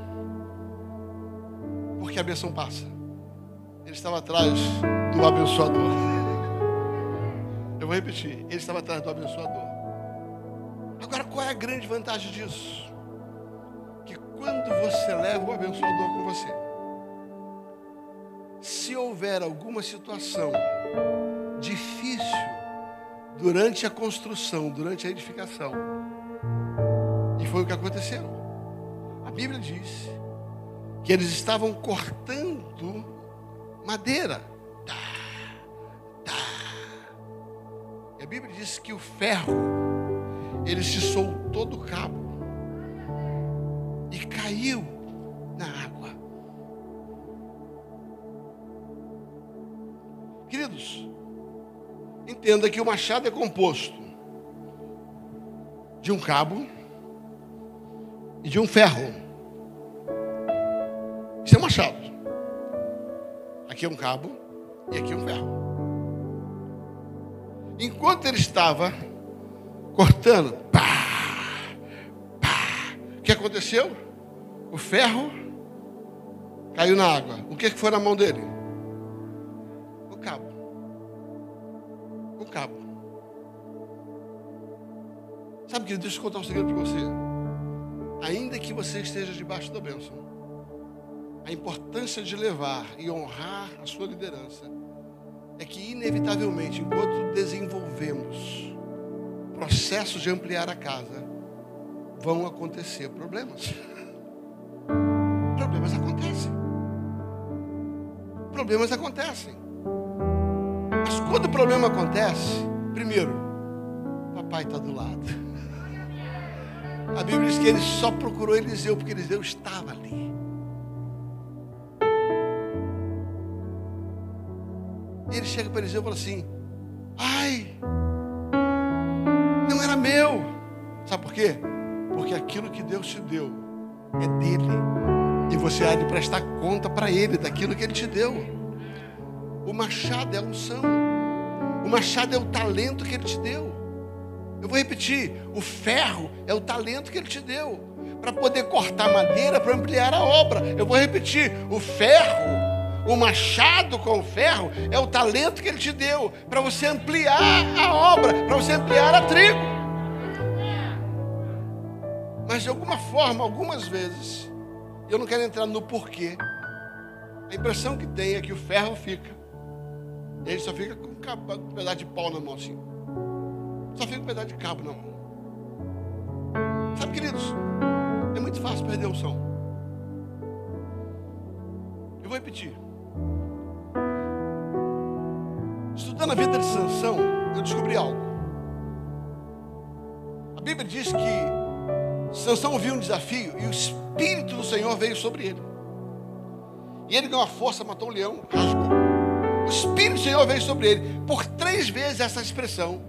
porque a bênção passa. Ele estava atrás do abençoador. Eu vou repetir. Ele estava atrás do abençoador. Agora, qual é a grande vantagem disso? Quando você leva o abençoador com você, se houver alguma situação difícil durante a construção, durante a edificação, e foi o que aconteceu. A Bíblia diz que eles estavam cortando madeira. Tá, tá. E a Bíblia diz que o ferro, ele se soltou do cabo e caiu na água. Queridos, entenda que o machado é composto de um cabo e de um ferro. Isso é um machado. Aqui é um cabo e aqui é um ferro. Enquanto ele estava cortando, pá, que aconteceu? O ferro caiu na água. O que, foi na mão dele? O cabo. O cabo. Sabe, querido, deixa eu contar um segredo para você. Ainda que você esteja debaixo da bênção, a importância de levar e honrar a sua liderança é que, inevitavelmente, enquanto desenvolvemos processos de ampliar a casa, vão acontecer problemas. Problemas acontecem. Problemas acontecem. Mas quando o problema acontece, primeiro, papai está do lado. A Bíblia diz que ele só procurou Eliseu porque Eliseu estava ali. Ele chega para Eliseu e fala assim: Ai, não era meu. Sabe por quê? Porque aquilo que Deus te deu é dele. E você há de prestar conta para ele daquilo que ele te deu. O machado é a unção. O machado é o talento que ele te deu. Eu vou repetir: o ferro é o talento que ele te deu. Para poder cortar madeira, para ampliar a obra. Eu vou repetir: o ferro o machado com o ferro é o talento que ele te deu para você ampliar a obra, para você ampliar a trigo. Mas de alguma forma, algumas vezes, eu não quero entrar no porquê. A impressão que tem é que o ferro fica. Ele só fica com um pedaço de pau na mão assim. Só fica com um pedaço de cabo na mão. Sabe, queridos? É muito fácil perder o som. Eu vou repetir. Estudando a vida de Sansão, eu descobri algo. A Bíblia diz que Sansão viu um desafio e o Espírito do Senhor veio sobre ele. E ele ganhou a força, matou um leão, rasgou. O Espírito do Senhor veio sobre ele. Por três vezes essa expressão.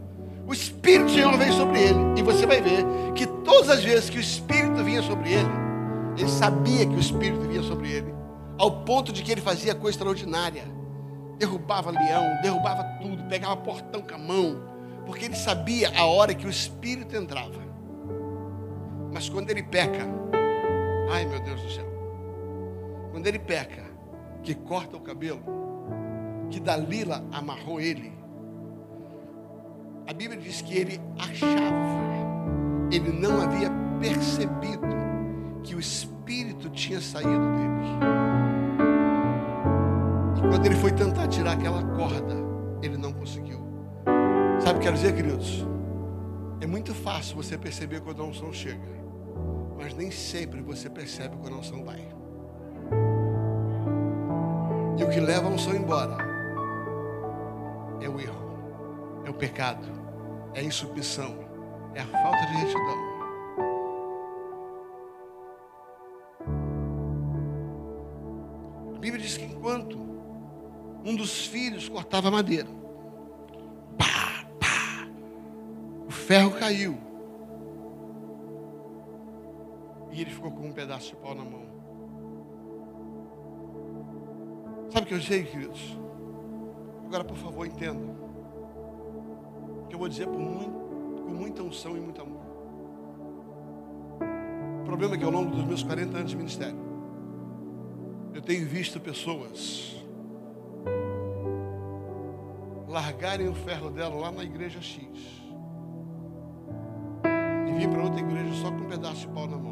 O Espírito do Senhor veio sobre ele. E você vai ver que todas as vezes que o Espírito vinha sobre ele, ele sabia que o Espírito vinha sobre ele. Ao ponto de que ele fazia coisa extraordinária derrubava leão, derrubava tudo, pegava portão com a mão, porque ele sabia a hora que o espírito entrava. Mas quando ele peca, ai meu Deus do céu, quando ele peca, que corta o cabelo, que Dalila amarrou ele, a Bíblia diz que ele achava, ele não havia percebido que o espírito tinha saído dele. Quando ele foi tentar tirar aquela corda, ele não conseguiu. Sabe o que quero dizer, queridos? É muito fácil você perceber quando a unção chega, mas nem sempre você percebe quando a unção vai. E o que leva a unção embora é o erro, é o pecado, é a insubmissão, é a falta de retidão. A Bíblia diz que enquanto um dos filhos cortava madeira. Pá, pá. O ferro caiu. E ele ficou com um pedaço de pau na mão. Sabe o que eu sei, queridos? Agora, por favor, entenda. Que eu vou dizer muito, com muita unção e muito amor. O problema é que ao longo dos meus 40 anos de ministério, eu tenho visto pessoas largarem o ferro dela lá na igreja X e vir para outra igreja só com um pedaço de pau na mão.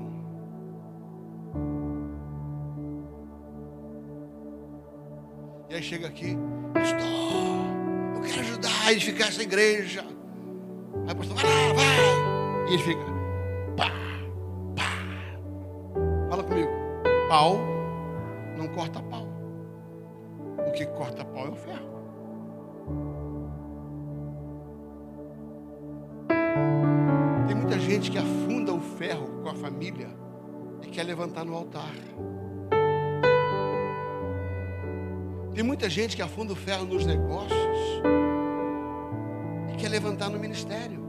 E aí chega aqui, pastor, eu quero ajudar a edificar essa igreja. Aí o pastor, vai lá, vai. E ele fica, pá, pá. Fala comigo, pau não corta pau. O que corta pau é o ferro. gente que afunda o ferro com a família e quer levantar no altar. Tem muita gente que afunda o ferro nos negócios e quer levantar no ministério.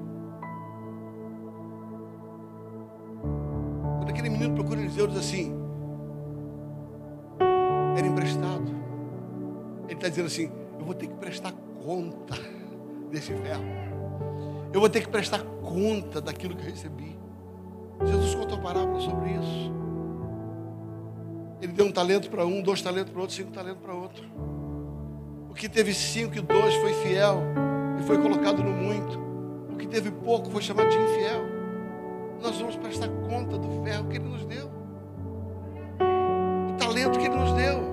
Quando aquele menino procura Eliseu, diz assim: era emprestado. Ele está dizendo assim: eu vou ter que prestar conta desse ferro. Eu vou ter que prestar conta daquilo que recebi. Jesus contou parábola sobre isso. Ele deu um talento para um, dois talentos para outro, cinco talentos para outro. O que teve cinco e dois foi fiel e foi colocado no muito. O que teve pouco foi chamado de infiel. nós vamos prestar conta do ferro que Ele nos deu, o talento que Ele nos deu.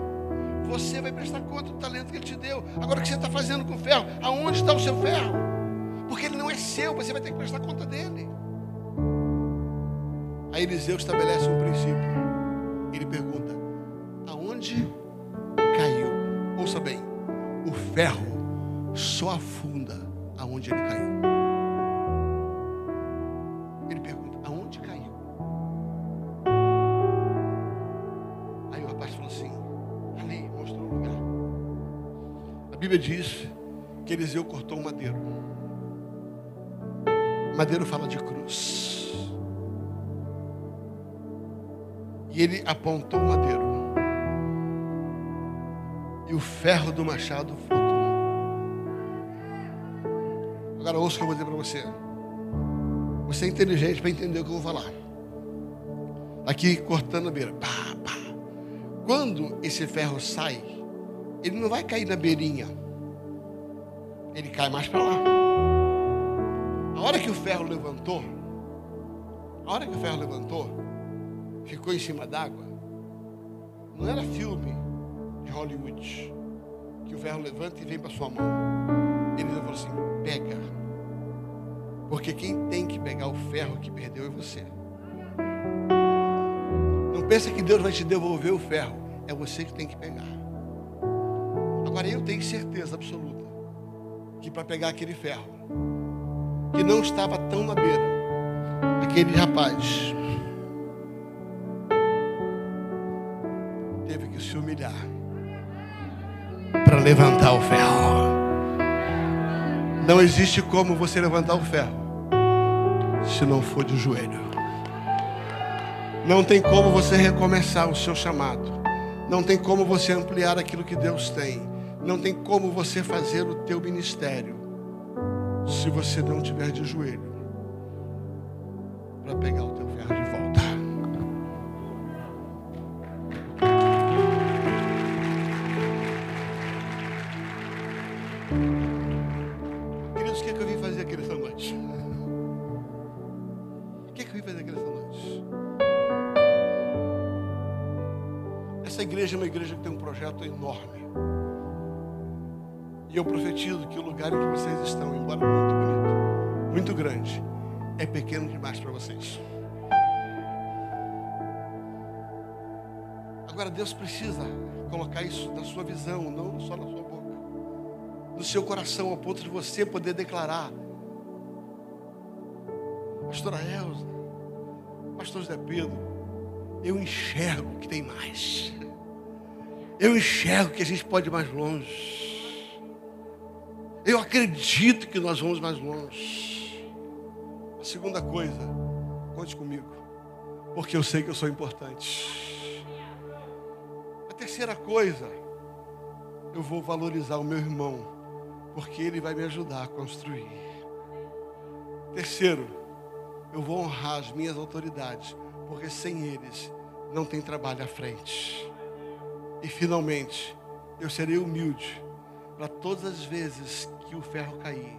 Você vai prestar conta do talento que Ele te deu. Agora, o que você está fazendo com o ferro? Aonde está o seu ferro? Porque ele não é seu, você vai ter que prestar conta dele. Aí Eliseu estabelece um princípio. Ele pergunta: Ouça bem, o ferro só afunda aonde ele caiu. Ele pergunta: aonde caiu? Aí o rapaz falou assim: ali, mostrou o lugar. A Bíblia diz que Eliseu cortou um madeiro. Madeiro fala de cruz. E ele apontou o madeiro. O ferro do machado flutuou. Agora ouça o que eu vou dizer para você. Você é inteligente para entender o que eu vou falar. Aqui cortando a beira. Pá, pá. Quando esse ferro sai, ele não vai cair na beirinha. Ele cai mais para lá. A hora que o ferro levantou, a hora que o ferro levantou, ficou em cima d'água, não era filme de Hollywood, que o ferro levanta e vem para sua mão. Ele falou assim: pega. Porque quem tem que pegar o ferro que perdeu é você. Não pensa que Deus vai te devolver o ferro. É você que tem que pegar. Agora eu tenho certeza absoluta que para pegar aquele ferro, que não estava tão na beira, aquele rapaz teve que se humilhar para levantar o ferro. Não existe como você levantar o ferro se não for de joelho. Não tem como você recomeçar o seu chamado. Não tem como você ampliar aquilo que Deus tem. Não tem como você fazer o teu ministério se você não tiver de joelho para pegar o teu ferro de volta. Enorme. E eu profetizo que o lugar em que vocês estão, embora muito bonito, muito grande, é pequeno demais para vocês. Agora Deus precisa colocar isso na sua visão, não só na sua boca, no seu coração, ao ponto de você poder declarar: Pastora Elza, Pastor José Pedro, eu enxergo que tem mais. Eu enxergo que a gente pode ir mais longe. Eu acredito que nós vamos mais longe. A segunda coisa, conte comigo, porque eu sei que eu sou importante. A terceira coisa, eu vou valorizar o meu irmão, porque ele vai me ajudar a construir. Terceiro, eu vou honrar as minhas autoridades, porque sem eles não tem trabalho à frente. E finalmente, eu serei humilde para todas as vezes que o ferro cair,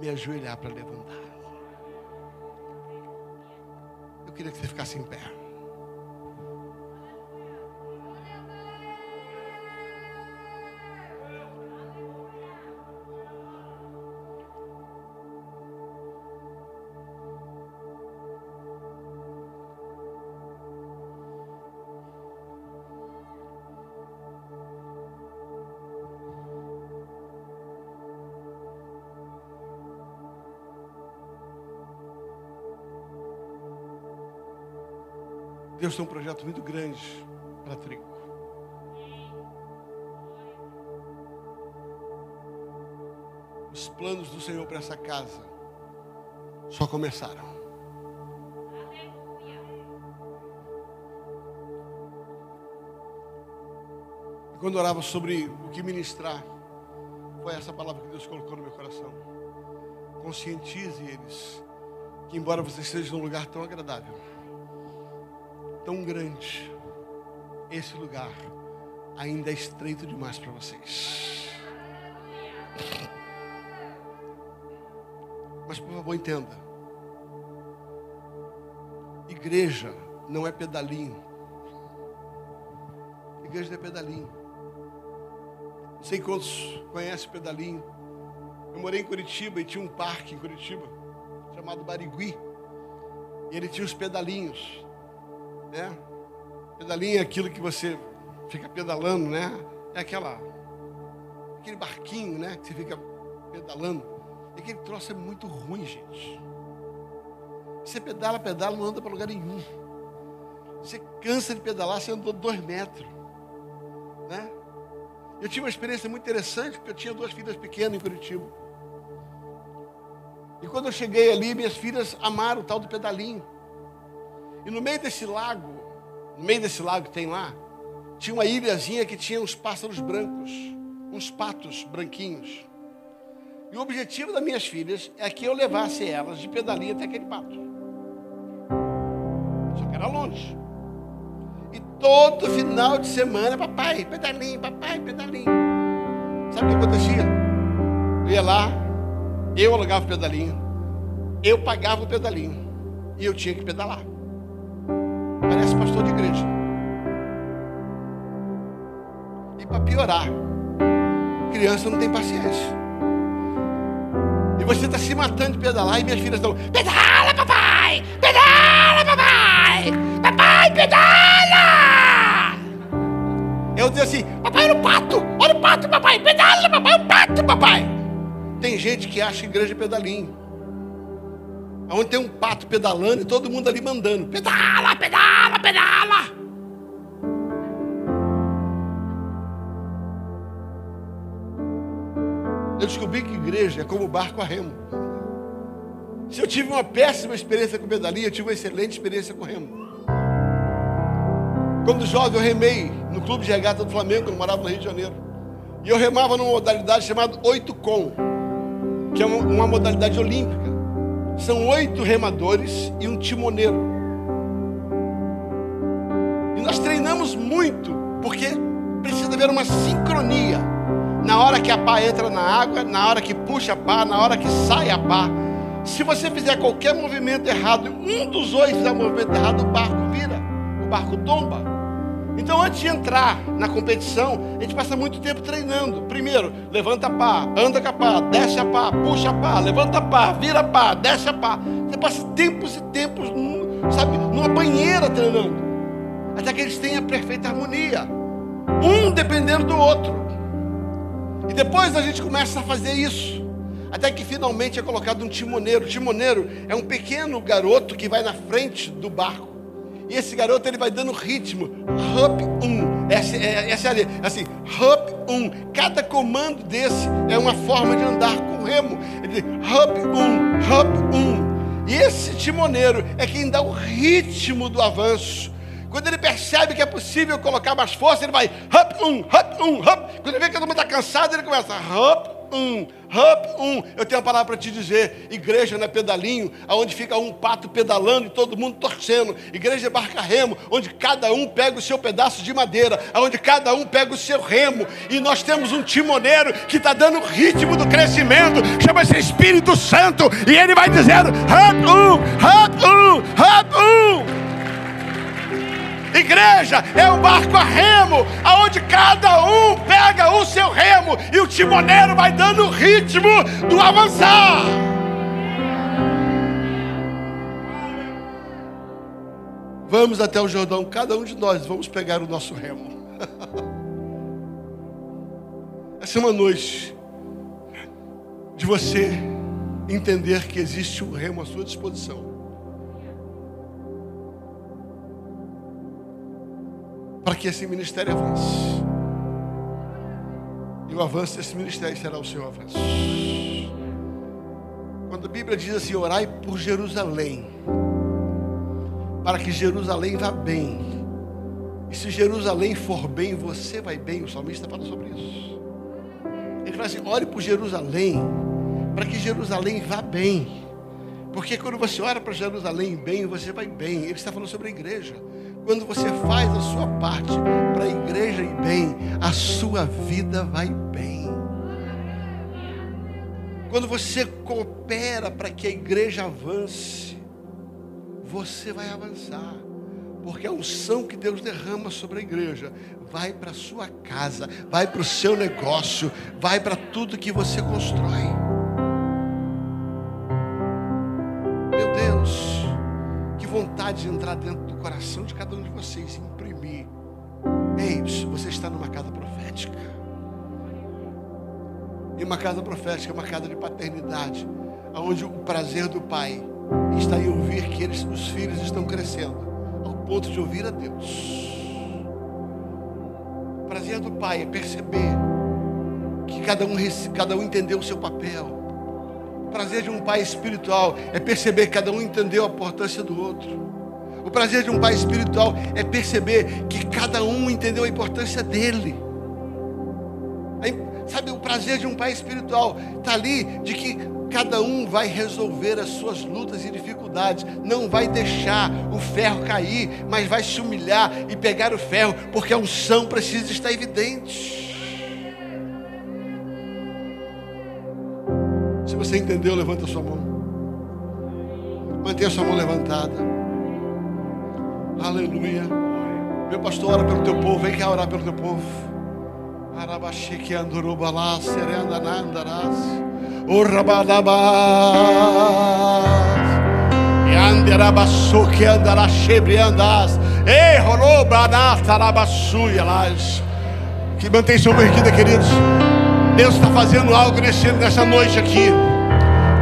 me ajoelhar para levantar. Eu queria que você ficasse em pé. Deus tem um projeto muito grande para trigo. Os planos do Senhor para essa casa só começaram. E quando orava sobre o que ministrar, foi essa palavra que Deus colocou no meu coração. Conscientize eles que, embora você esteja num lugar tão agradável, tão grande, esse lugar ainda é estreito demais para vocês. Mas por favor, entenda. Igreja não é pedalinho. Igreja não é pedalinho. Não sei quantos conhecem pedalinho. Eu morei em Curitiba e tinha um parque em Curitiba chamado Barigui. E ele tinha os pedalinhos, né? Pedalinho é aquilo que você fica pedalando, né? É aquela aquele barquinho, né, que você fica pedalando. E aquele troço é muito ruim, gente. Você pedala, pedala, não anda para lugar nenhum. Você cansa de pedalar, você andou dois metros. Né? Eu tive uma experiência muito interessante, porque eu tinha duas filhas pequenas em Curitiba. E quando eu cheguei ali, minhas filhas amaram o tal do pedalinho. E no meio desse lago, no meio desse lago que tem lá, tinha uma ilhazinha que tinha uns pássaros brancos, uns patos branquinhos. E o objetivo das minhas filhas é que eu levasse elas de pedalinho até aquele pato. Só que era longe. E todo final de semana, papai, pedalinho, papai, pedalinho. Sabe o que acontecia? Eu ia lá, eu alugava o pedalinho, eu pagava o pedalinho e eu tinha que pedalar. De igreja. E para piorar, criança não tem paciência. E você está se matando de pedalar e minhas filhas estão, pedala, papai! Pedala, papai! Papai, pedala! Eu digo assim, papai, olha o pato! Olha o pato, papai! Pedala, papai! O pato, papai! Tem gente que acha igreja pedalinho. Onde tem um pato pedalando e todo mundo ali mandando. Pedala, pedala, pedala. Eu descobri que igreja é como barco a remo. Se eu tive uma péssima experiência com pedalinho, eu tive uma excelente experiência com remo. Quando jovem, eu remei no clube de regata do Flamengo, quando eu morava no Rio de Janeiro. E eu remava numa modalidade chamada oito com que é uma modalidade olímpica. São oito remadores e um timoneiro. E nós treinamos muito, porque precisa haver uma sincronia. Na hora que a pá entra na água, na hora que puxa a pá, na hora que sai a pá. Se você fizer qualquer movimento errado, um dos oito fizer um movimento errado, o barco vira, o barco tomba. Então, antes de entrar na competição, a gente passa muito tempo treinando. Primeiro, levanta a pá, anda com a pá, desce a pá, puxa a pá, levanta a pá, vira a pá, desce a pá. Você passa tempos e tempos, sabe, numa banheira treinando. Até que eles tenham a perfeita harmonia. Um dependendo do outro. E depois a gente começa a fazer isso. Até que finalmente é colocado um timoneiro. O timoneiro é um pequeno garoto que vai na frente do barco. E esse garoto ele vai dando ritmo. Hop 1. Um. Essa, é, essa é a assim, hop 1. Um. Cada comando desse é uma forma de andar com remo. Ele hop 1, um, hop 1. Um. E esse timoneiro é quem dá o ritmo do avanço. Quando ele percebe que é possível colocar mais força, ele vai hop 1, um, hop 1, um, hop. Quando ele vê que todo mundo está cansado, ele começa hop um, hub um. Eu tenho uma palavra para te dizer: igreja não é pedalinho, onde fica um pato pedalando e todo mundo torcendo. Igreja é barca remo, onde cada um pega o seu pedaço de madeira, onde cada um pega o seu remo. E nós temos um timoneiro que está dando o ritmo do crescimento, chama-se Espírito Santo, e ele vai dizendo: hub um, hub um, hub um. Igreja é um barco a remo, aonde cada um pega o seu remo e o timoneiro vai dando o ritmo do avançar. Vamos até o Jordão, cada um de nós vamos pegar o nosso remo. Essa é uma noite de você entender que existe um remo à sua disposição. Para que esse ministério avance. E o avanço desse ministério será o seu avanço. Quando a Bíblia diz assim: orai por Jerusalém, para que Jerusalém vá bem. E se Jerusalém for bem, você vai bem. O salmista fala sobre isso. Ele fala assim: ore por Jerusalém, para que Jerusalém vá bem. Porque quando você ora para Jerusalém bem, você vai bem. Ele está falando sobre a igreja. Quando você faz a sua parte para a igreja ir bem, a sua vida vai bem. Quando você coopera para que a igreja avance, você vai avançar. Porque a unção que Deus derrama sobre a igreja vai para a sua casa, vai para o seu negócio, vai para tudo que você constrói. Vontade de entrar dentro do coração de cada um de vocês e imprimir. Ei, você está numa casa profética. E uma casa profética, uma casa de paternidade, onde o prazer do pai está em ouvir que eles, os filhos estão crescendo, ao ponto de ouvir a Deus. O prazer do pai é perceber que cada um, cada um entendeu o seu papel. O prazer de um pai espiritual é perceber que cada um entendeu a importância do outro. O prazer de um pai espiritual é perceber que cada um entendeu a importância dele. Sabe, o prazer de um pai espiritual está ali de que cada um vai resolver as suas lutas e dificuldades, não vai deixar o ferro cair, mas vai se humilhar e pegar o ferro, porque a unção precisa estar evidente. Você entendeu, levanta sua mão. Mantenha sua mão levantada. Aleluia. Meu pastor, ora pelo teu povo. Vem cá orar pelo teu povo. Arabaxique andurubalá, serenda nandarás. Urrabalabás. Yanderabassuque andará chebriandas. Ei, rolobanás, tarabassuialás. Que mantém sua erguida, queridos. Deus está fazendo algo nesse, nessa noite aqui.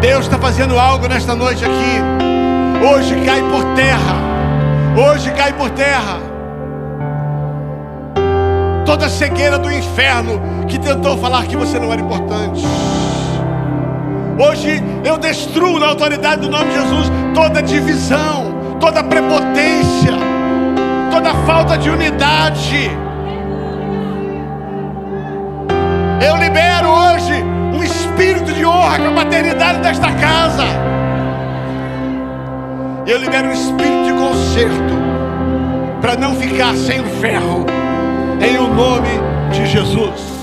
Deus está fazendo algo nesta noite aqui. Hoje cai por terra. Hoje cai por terra toda cegueira do inferno que tentou falar que você não era importante. Hoje eu destruo na autoridade do nome de Jesus toda divisão, toda prepotência, toda falta de unidade. Eu libero hoje espírito de honra com a paternidade desta casa. Eu libero um espírito de conserto para não ficar sem o ferro em o nome de Jesus.